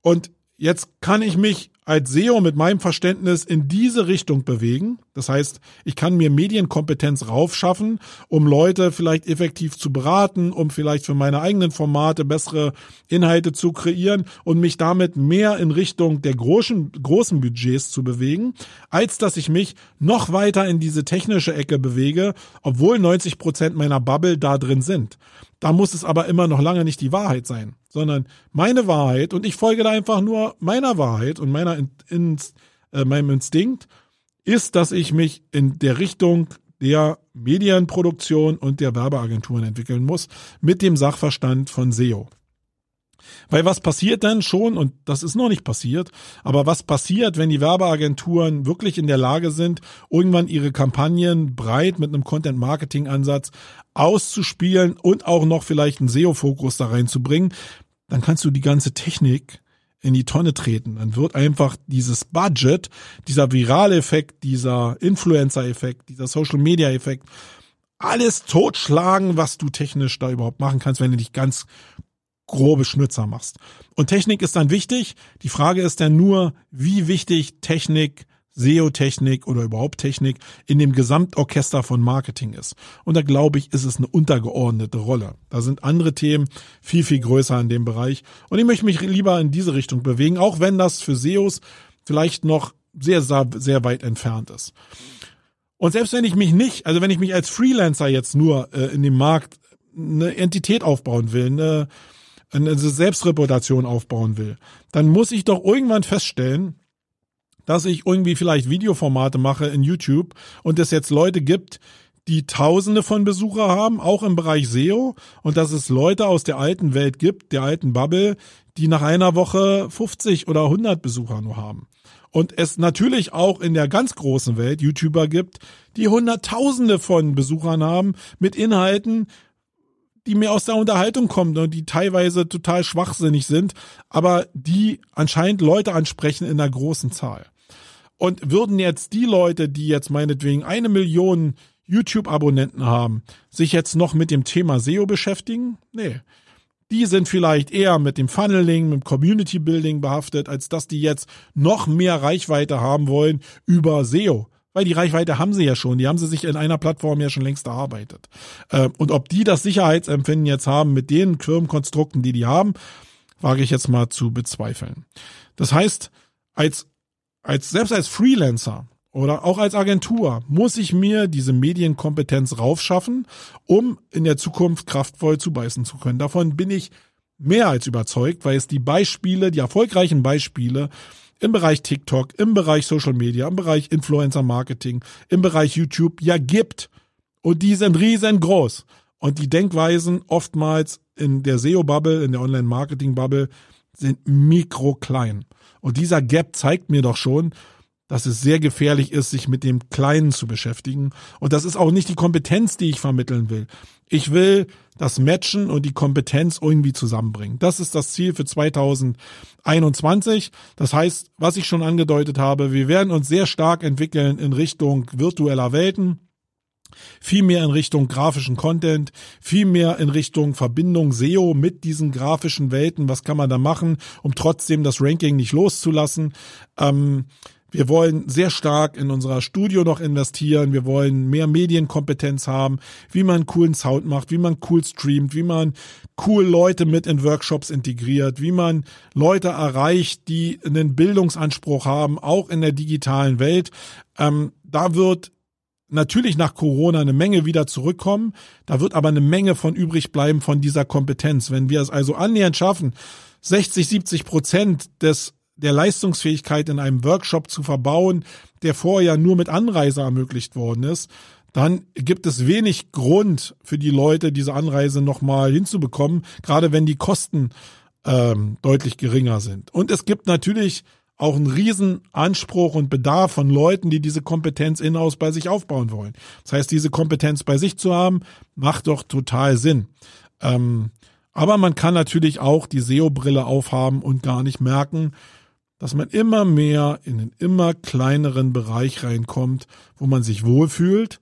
Und jetzt kann ich mich als SEO mit meinem Verständnis in diese Richtung bewegen. Das heißt, ich kann mir Medienkompetenz raufschaffen, um Leute vielleicht effektiv zu beraten, um vielleicht für meine eigenen Formate bessere Inhalte zu kreieren und mich damit mehr in Richtung der großen, großen Budgets zu bewegen, als dass ich mich noch weiter in diese technische Ecke bewege, obwohl 90 Prozent meiner Bubble da drin sind. Da muss es aber immer noch lange nicht die Wahrheit sein, sondern meine Wahrheit und ich folge da einfach nur meiner Wahrheit und meiner in, in, äh, meinem Instinkt ist, dass ich mich in der Richtung der Medienproduktion und der Werbeagenturen entwickeln muss mit dem Sachverstand von SEO. Weil was passiert dann schon, und das ist noch nicht passiert, aber was passiert, wenn die Werbeagenturen wirklich in der Lage sind, irgendwann ihre Kampagnen breit mit einem Content-Marketing-Ansatz auszuspielen und auch noch vielleicht einen SEO-Fokus da reinzubringen, dann kannst du die ganze Technik in die Tonne treten. Dann wird einfach dieses Budget, dieser Viraleffekt, dieser Influencer-Effekt, dieser Social-Media-Effekt alles totschlagen, was du technisch da überhaupt machen kannst, wenn du dich ganz grobe Schnitzer machst. Und Technik ist dann wichtig. Die Frage ist dann nur, wie wichtig Technik, SEO-Technik oder überhaupt Technik in dem Gesamtorchester von Marketing ist. Und da glaube ich, ist es eine untergeordnete Rolle. Da sind andere Themen viel, viel größer in dem Bereich. Und ich möchte mich lieber in diese Richtung bewegen, auch wenn das für SEOs vielleicht noch sehr, sehr, weit entfernt ist. Und selbst wenn ich mich nicht, also wenn ich mich als Freelancer jetzt nur äh, in dem Markt eine Entität aufbauen will, eine eine Selbstreputation aufbauen will, dann muss ich doch irgendwann feststellen, dass ich irgendwie vielleicht Videoformate mache in YouTube und es jetzt Leute gibt, die Tausende von Besucher haben, auch im Bereich SEO, und dass es Leute aus der alten Welt gibt, der alten Bubble, die nach einer Woche 50 oder 100 Besucher nur haben. Und es natürlich auch in der ganz großen Welt YouTuber gibt, die Hunderttausende von Besuchern haben mit Inhalten, die mir aus der Unterhaltung kommen und die teilweise total schwachsinnig sind, aber die anscheinend Leute ansprechen in einer großen Zahl. Und würden jetzt die Leute, die jetzt meinetwegen eine Million YouTube-Abonnenten haben, sich jetzt noch mit dem Thema SEO beschäftigen? Nee. Die sind vielleicht eher mit dem Funneling, mit dem Community Building behaftet, als dass die jetzt noch mehr Reichweite haben wollen über SEO. Weil die Reichweite haben sie ja schon, die haben sie sich in einer Plattform ja schon längst erarbeitet. Ähm, und ob die das Sicherheitsempfinden jetzt haben mit den Firmenkonstrukten, die die haben, wage ich jetzt mal zu bezweifeln. Das heißt, als, als, selbst als Freelancer oder auch als Agentur muss ich mir diese Medienkompetenz raufschaffen, um in der Zukunft kraftvoll zubeißen zu können. Davon bin ich mehr als überzeugt, weil es die Beispiele, die erfolgreichen Beispiele im Bereich TikTok, im Bereich Social Media, im Bereich Influencer Marketing, im Bereich YouTube ja gibt. Und die sind riesengroß. Und die Denkweisen oftmals in der SEO-Bubble, in der Online-Marketing-Bubble sind mikroklein. Und dieser Gap zeigt mir doch schon, dass es sehr gefährlich ist, sich mit dem Kleinen zu beschäftigen. Und das ist auch nicht die Kompetenz, die ich vermitteln will. Ich will das Matchen und die Kompetenz irgendwie zusammenbringen. Das ist das Ziel für 2021. Das heißt, was ich schon angedeutet habe, wir werden uns sehr stark entwickeln in Richtung virtueller Welten viel mehr in Richtung grafischen Content, viel mehr in Richtung Verbindung SEO mit diesen grafischen Welten. Was kann man da machen, um trotzdem das Ranking nicht loszulassen? Ähm, wir wollen sehr stark in unserer Studio noch investieren. Wir wollen mehr Medienkompetenz haben, wie man coolen Sound macht, wie man cool streamt, wie man cool Leute mit in Workshops integriert, wie man Leute erreicht, die einen Bildungsanspruch haben, auch in der digitalen Welt. Ähm, da wird natürlich nach Corona eine Menge wieder zurückkommen. Da wird aber eine Menge von übrig bleiben von dieser Kompetenz. Wenn wir es also annähernd schaffen, 60, 70 Prozent des der Leistungsfähigkeit in einem Workshop zu verbauen, der vorher nur mit Anreise ermöglicht worden ist, dann gibt es wenig Grund für die Leute, diese Anreise nochmal hinzubekommen, gerade wenn die Kosten ähm, deutlich geringer sind. Und es gibt natürlich auch einen riesen Anspruch und Bedarf von Leuten, die diese Kompetenz in-house bei sich aufbauen wollen. Das heißt, diese Kompetenz bei sich zu haben, macht doch total Sinn. Ähm, aber man kann natürlich auch die SEO-Brille aufhaben und gar nicht merken, dass man immer mehr in einen immer kleineren Bereich reinkommt, wo man sich wohlfühlt,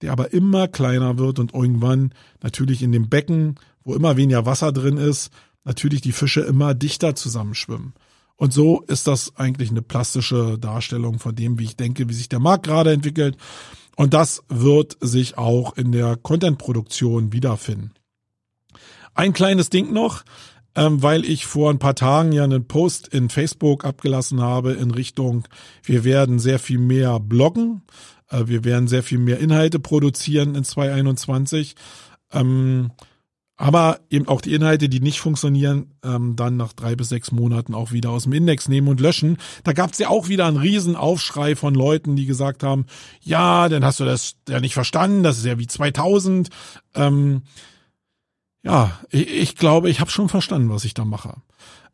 der aber immer kleiner wird und irgendwann natürlich in dem Becken, wo immer weniger Wasser drin ist, natürlich die Fische immer dichter zusammenschwimmen. Und so ist das eigentlich eine plastische Darstellung von dem, wie ich denke, wie sich der Markt gerade entwickelt. Und das wird sich auch in der Content-Produktion wiederfinden. Ein kleines Ding noch ähm, weil ich vor ein paar Tagen ja einen Post in Facebook abgelassen habe in Richtung, wir werden sehr viel mehr bloggen, äh, wir werden sehr viel mehr Inhalte produzieren in 2021. Ähm, aber eben auch die Inhalte, die nicht funktionieren, ähm, dann nach drei bis sechs Monaten auch wieder aus dem Index nehmen und löschen. Da gab es ja auch wieder einen riesen Aufschrei von Leuten, die gesagt haben, ja, dann hast du das ja nicht verstanden, das ist ja wie 2000. Ähm, ja, ich, ich glaube, ich habe schon verstanden, was ich da mache.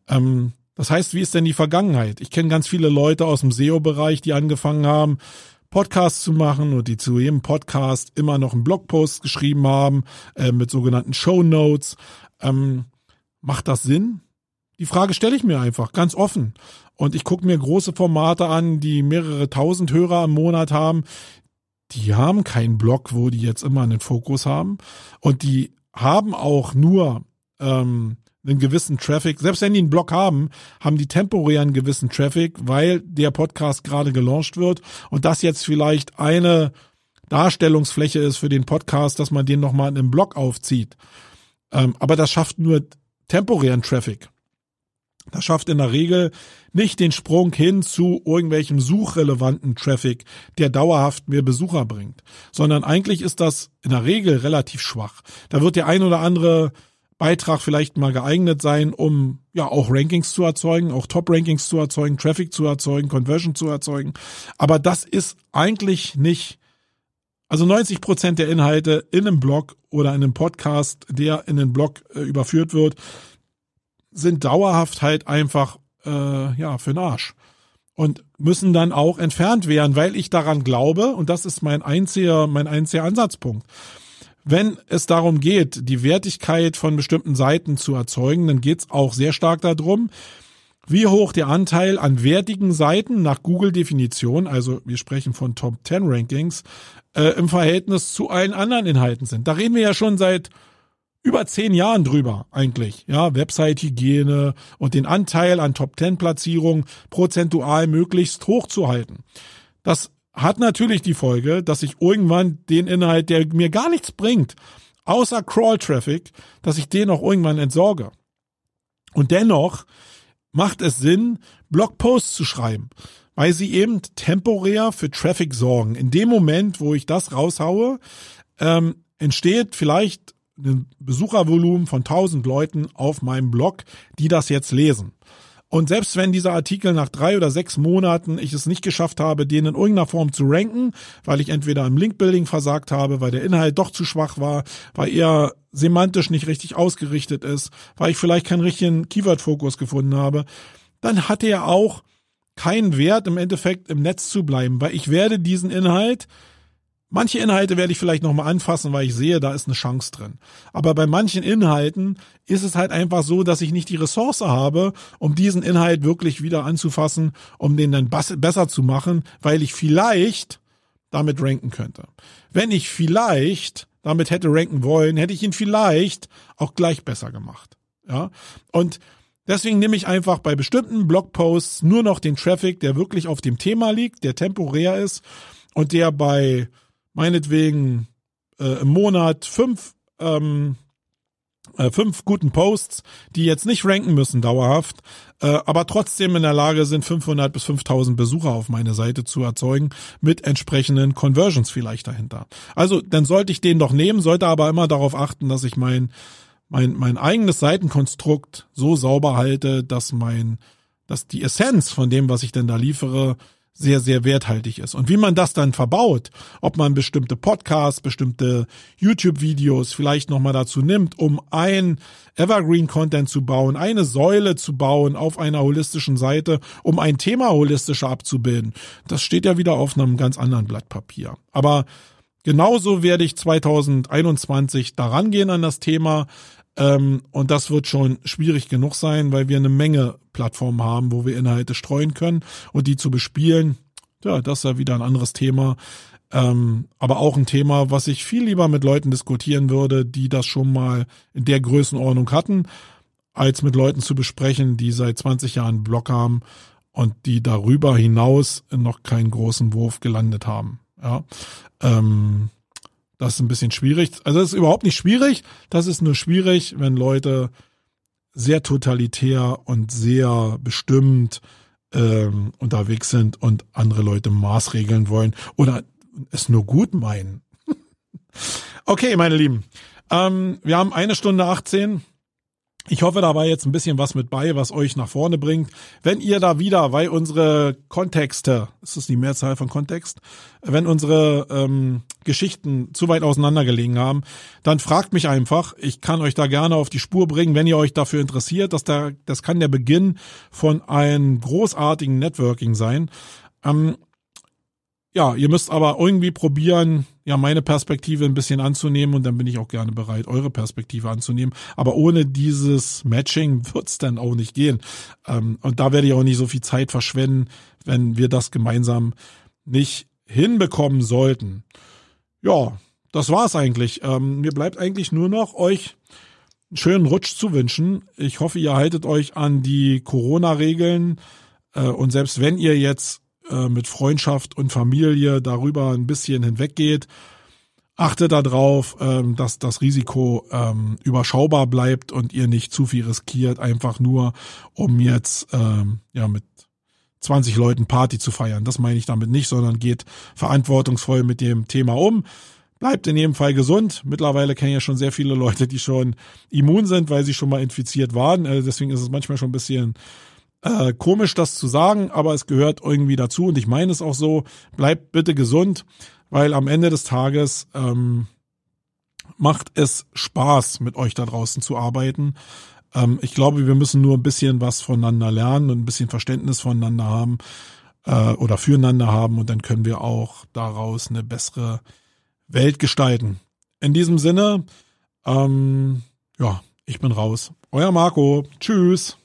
Ähm, das heißt, wie ist denn die Vergangenheit? Ich kenne ganz viele Leute aus dem SEO-Bereich, die angefangen haben, Podcasts zu machen und die zu jedem Podcast immer noch einen Blogpost geschrieben haben äh, mit sogenannten Show Notes. Ähm, macht das Sinn? Die Frage stelle ich mir einfach ganz offen. Und ich gucke mir große Formate an, die mehrere tausend Hörer im Monat haben, die haben keinen Blog, wo die jetzt immer einen Fokus haben. Und die haben auch nur ähm, einen gewissen Traffic. Selbst wenn die einen Blog haben, haben die temporär einen gewissen Traffic, weil der Podcast gerade gelauncht wird und das jetzt vielleicht eine Darstellungsfläche ist für den Podcast, dass man den nochmal in einem Blog aufzieht. Ähm, aber das schafft nur temporären Traffic. Das schafft in der Regel nicht den Sprung hin zu irgendwelchem suchrelevanten Traffic, der dauerhaft mehr Besucher bringt, sondern eigentlich ist das in der Regel relativ schwach. Da wird der ein oder andere Beitrag vielleicht mal geeignet sein, um ja auch Rankings zu erzeugen, auch Top-Rankings zu erzeugen, Traffic zu erzeugen, Conversion zu erzeugen. Aber das ist eigentlich nicht, also 90 Prozent der Inhalte in einem Blog oder in einem Podcast, der in den Blog äh, überführt wird, sind dauerhaft halt einfach äh, ja für den Arsch und müssen dann auch entfernt werden, weil ich daran glaube und das ist mein einziger mein einziger Ansatzpunkt. Wenn es darum geht, die Wertigkeit von bestimmten Seiten zu erzeugen, dann geht es auch sehr stark darum, wie hoch der Anteil an wertigen Seiten nach Google-Definition, also wir sprechen von Top 10 Rankings, äh, im Verhältnis zu allen anderen Inhalten sind. Da reden wir ja schon seit über zehn Jahren drüber eigentlich. Ja, Website-Hygiene und den Anteil an Top-10-Platzierungen prozentual möglichst hoch zu halten. Das hat natürlich die Folge, dass ich irgendwann den Inhalt, der mir gar nichts bringt, außer Crawl-Traffic, dass ich den auch irgendwann entsorge. Und dennoch macht es Sinn, Blogposts zu schreiben, weil sie eben temporär für Traffic sorgen. In dem Moment, wo ich das raushaue, ähm, entsteht vielleicht ein Besuchervolumen von 1000 Leuten auf meinem Blog, die das jetzt lesen. Und selbst wenn dieser Artikel nach drei oder sechs Monaten ich es nicht geschafft habe, den in irgendeiner Form zu ranken, weil ich entweder im Linkbuilding versagt habe, weil der Inhalt doch zu schwach war, weil er semantisch nicht richtig ausgerichtet ist, weil ich vielleicht keinen richtigen Keyword-Fokus gefunden habe, dann hat er auch keinen Wert im Endeffekt im Netz zu bleiben, weil ich werde diesen Inhalt Manche Inhalte werde ich vielleicht nochmal anfassen, weil ich sehe, da ist eine Chance drin. Aber bei manchen Inhalten ist es halt einfach so, dass ich nicht die Ressource habe, um diesen Inhalt wirklich wieder anzufassen, um den dann besser zu machen, weil ich vielleicht damit ranken könnte. Wenn ich vielleicht damit hätte ranken wollen, hätte ich ihn vielleicht auch gleich besser gemacht. Ja. Und Deswegen nehme ich einfach bei bestimmten Blogposts nur noch den Traffic, der wirklich auf dem Thema liegt, der temporär ist und der bei meinetwegen äh, im Monat fünf, ähm, äh, fünf guten Posts, die jetzt nicht ranken müssen dauerhaft, äh, aber trotzdem in der Lage sind, 500 bis 5000 Besucher auf meine Seite zu erzeugen, mit entsprechenden Conversions vielleicht dahinter. Also dann sollte ich den doch nehmen, sollte aber immer darauf achten, dass ich mein, mein, mein eigenes Seitenkonstrukt so sauber halte, dass mein, dass die Essenz von dem, was ich denn da liefere, sehr, sehr werthaltig ist. Und wie man das dann verbaut, ob man bestimmte Podcasts, bestimmte YouTube-Videos vielleicht nochmal dazu nimmt, um ein Evergreen-Content zu bauen, eine Säule zu bauen auf einer holistischen Seite, um ein Thema holistischer abzubilden, das steht ja wieder auf einem ganz anderen Blatt Papier. Aber genauso werde ich 2021 daran gehen an das Thema, ähm, und das wird schon schwierig genug sein, weil wir eine Menge Plattformen haben, wo wir Inhalte streuen können und die zu bespielen. Ja, das ist ja wieder ein anderes Thema. Ähm, aber auch ein Thema, was ich viel lieber mit Leuten diskutieren würde, die das schon mal in der Größenordnung hatten, als mit Leuten zu besprechen, die seit 20 Jahren Blog haben und die darüber hinaus noch keinen großen Wurf gelandet haben. Ja, ähm, das ist ein bisschen schwierig. Also das ist überhaupt nicht schwierig. Das ist nur schwierig, wenn Leute sehr totalitär und sehr bestimmt ähm, unterwegs sind und andere Leute maßregeln wollen oder es nur gut meinen. <laughs> okay, meine Lieben. Ähm, wir haben eine Stunde 18. Ich hoffe, da war jetzt ein bisschen was mit bei, was euch nach vorne bringt. Wenn ihr da wieder, weil unsere Kontexte, ist das die Mehrzahl von Kontext, wenn unsere ähm, Geschichten zu weit auseinandergelegen haben, dann fragt mich einfach. Ich kann euch da gerne auf die Spur bringen, wenn ihr euch dafür interessiert. Dass da, das kann der Beginn von einem großartigen Networking sein. Ähm, ja, ihr müsst aber irgendwie probieren, ja, meine Perspektive ein bisschen anzunehmen und dann bin ich auch gerne bereit, eure Perspektive anzunehmen. Aber ohne dieses Matching wird's dann auch nicht gehen. Ähm, und da werde ich auch nicht so viel Zeit verschwenden, wenn wir das gemeinsam nicht hinbekommen sollten. Ja, das war's eigentlich. Ähm, mir bleibt eigentlich nur noch euch einen schönen Rutsch zu wünschen. Ich hoffe, ihr haltet euch an die Corona-Regeln äh, und selbst wenn ihr jetzt äh, mit Freundschaft und Familie darüber ein bisschen hinweggeht, achtet darauf, ähm, dass das Risiko ähm, überschaubar bleibt und ihr nicht zu viel riskiert, einfach nur um jetzt ähm, ja mit 20 Leuten Party zu feiern. Das meine ich damit nicht, sondern geht verantwortungsvoll mit dem Thema um. Bleibt in jedem Fall gesund. Mittlerweile kennen ja schon sehr viele Leute, die schon immun sind, weil sie schon mal infiziert waren. Äh, deswegen ist es manchmal schon ein bisschen äh, komisch, das zu sagen, aber es gehört irgendwie dazu und ich meine es auch so. Bleibt bitte gesund, weil am Ende des Tages ähm, macht es Spaß, mit euch da draußen zu arbeiten. Ähm, ich glaube, wir müssen nur ein bisschen was voneinander lernen und ein bisschen Verständnis voneinander haben äh, oder füreinander haben und dann können wir auch daraus eine bessere Welt gestalten. In diesem Sinne, ähm, ja, ich bin raus. Euer Marco. Tschüss.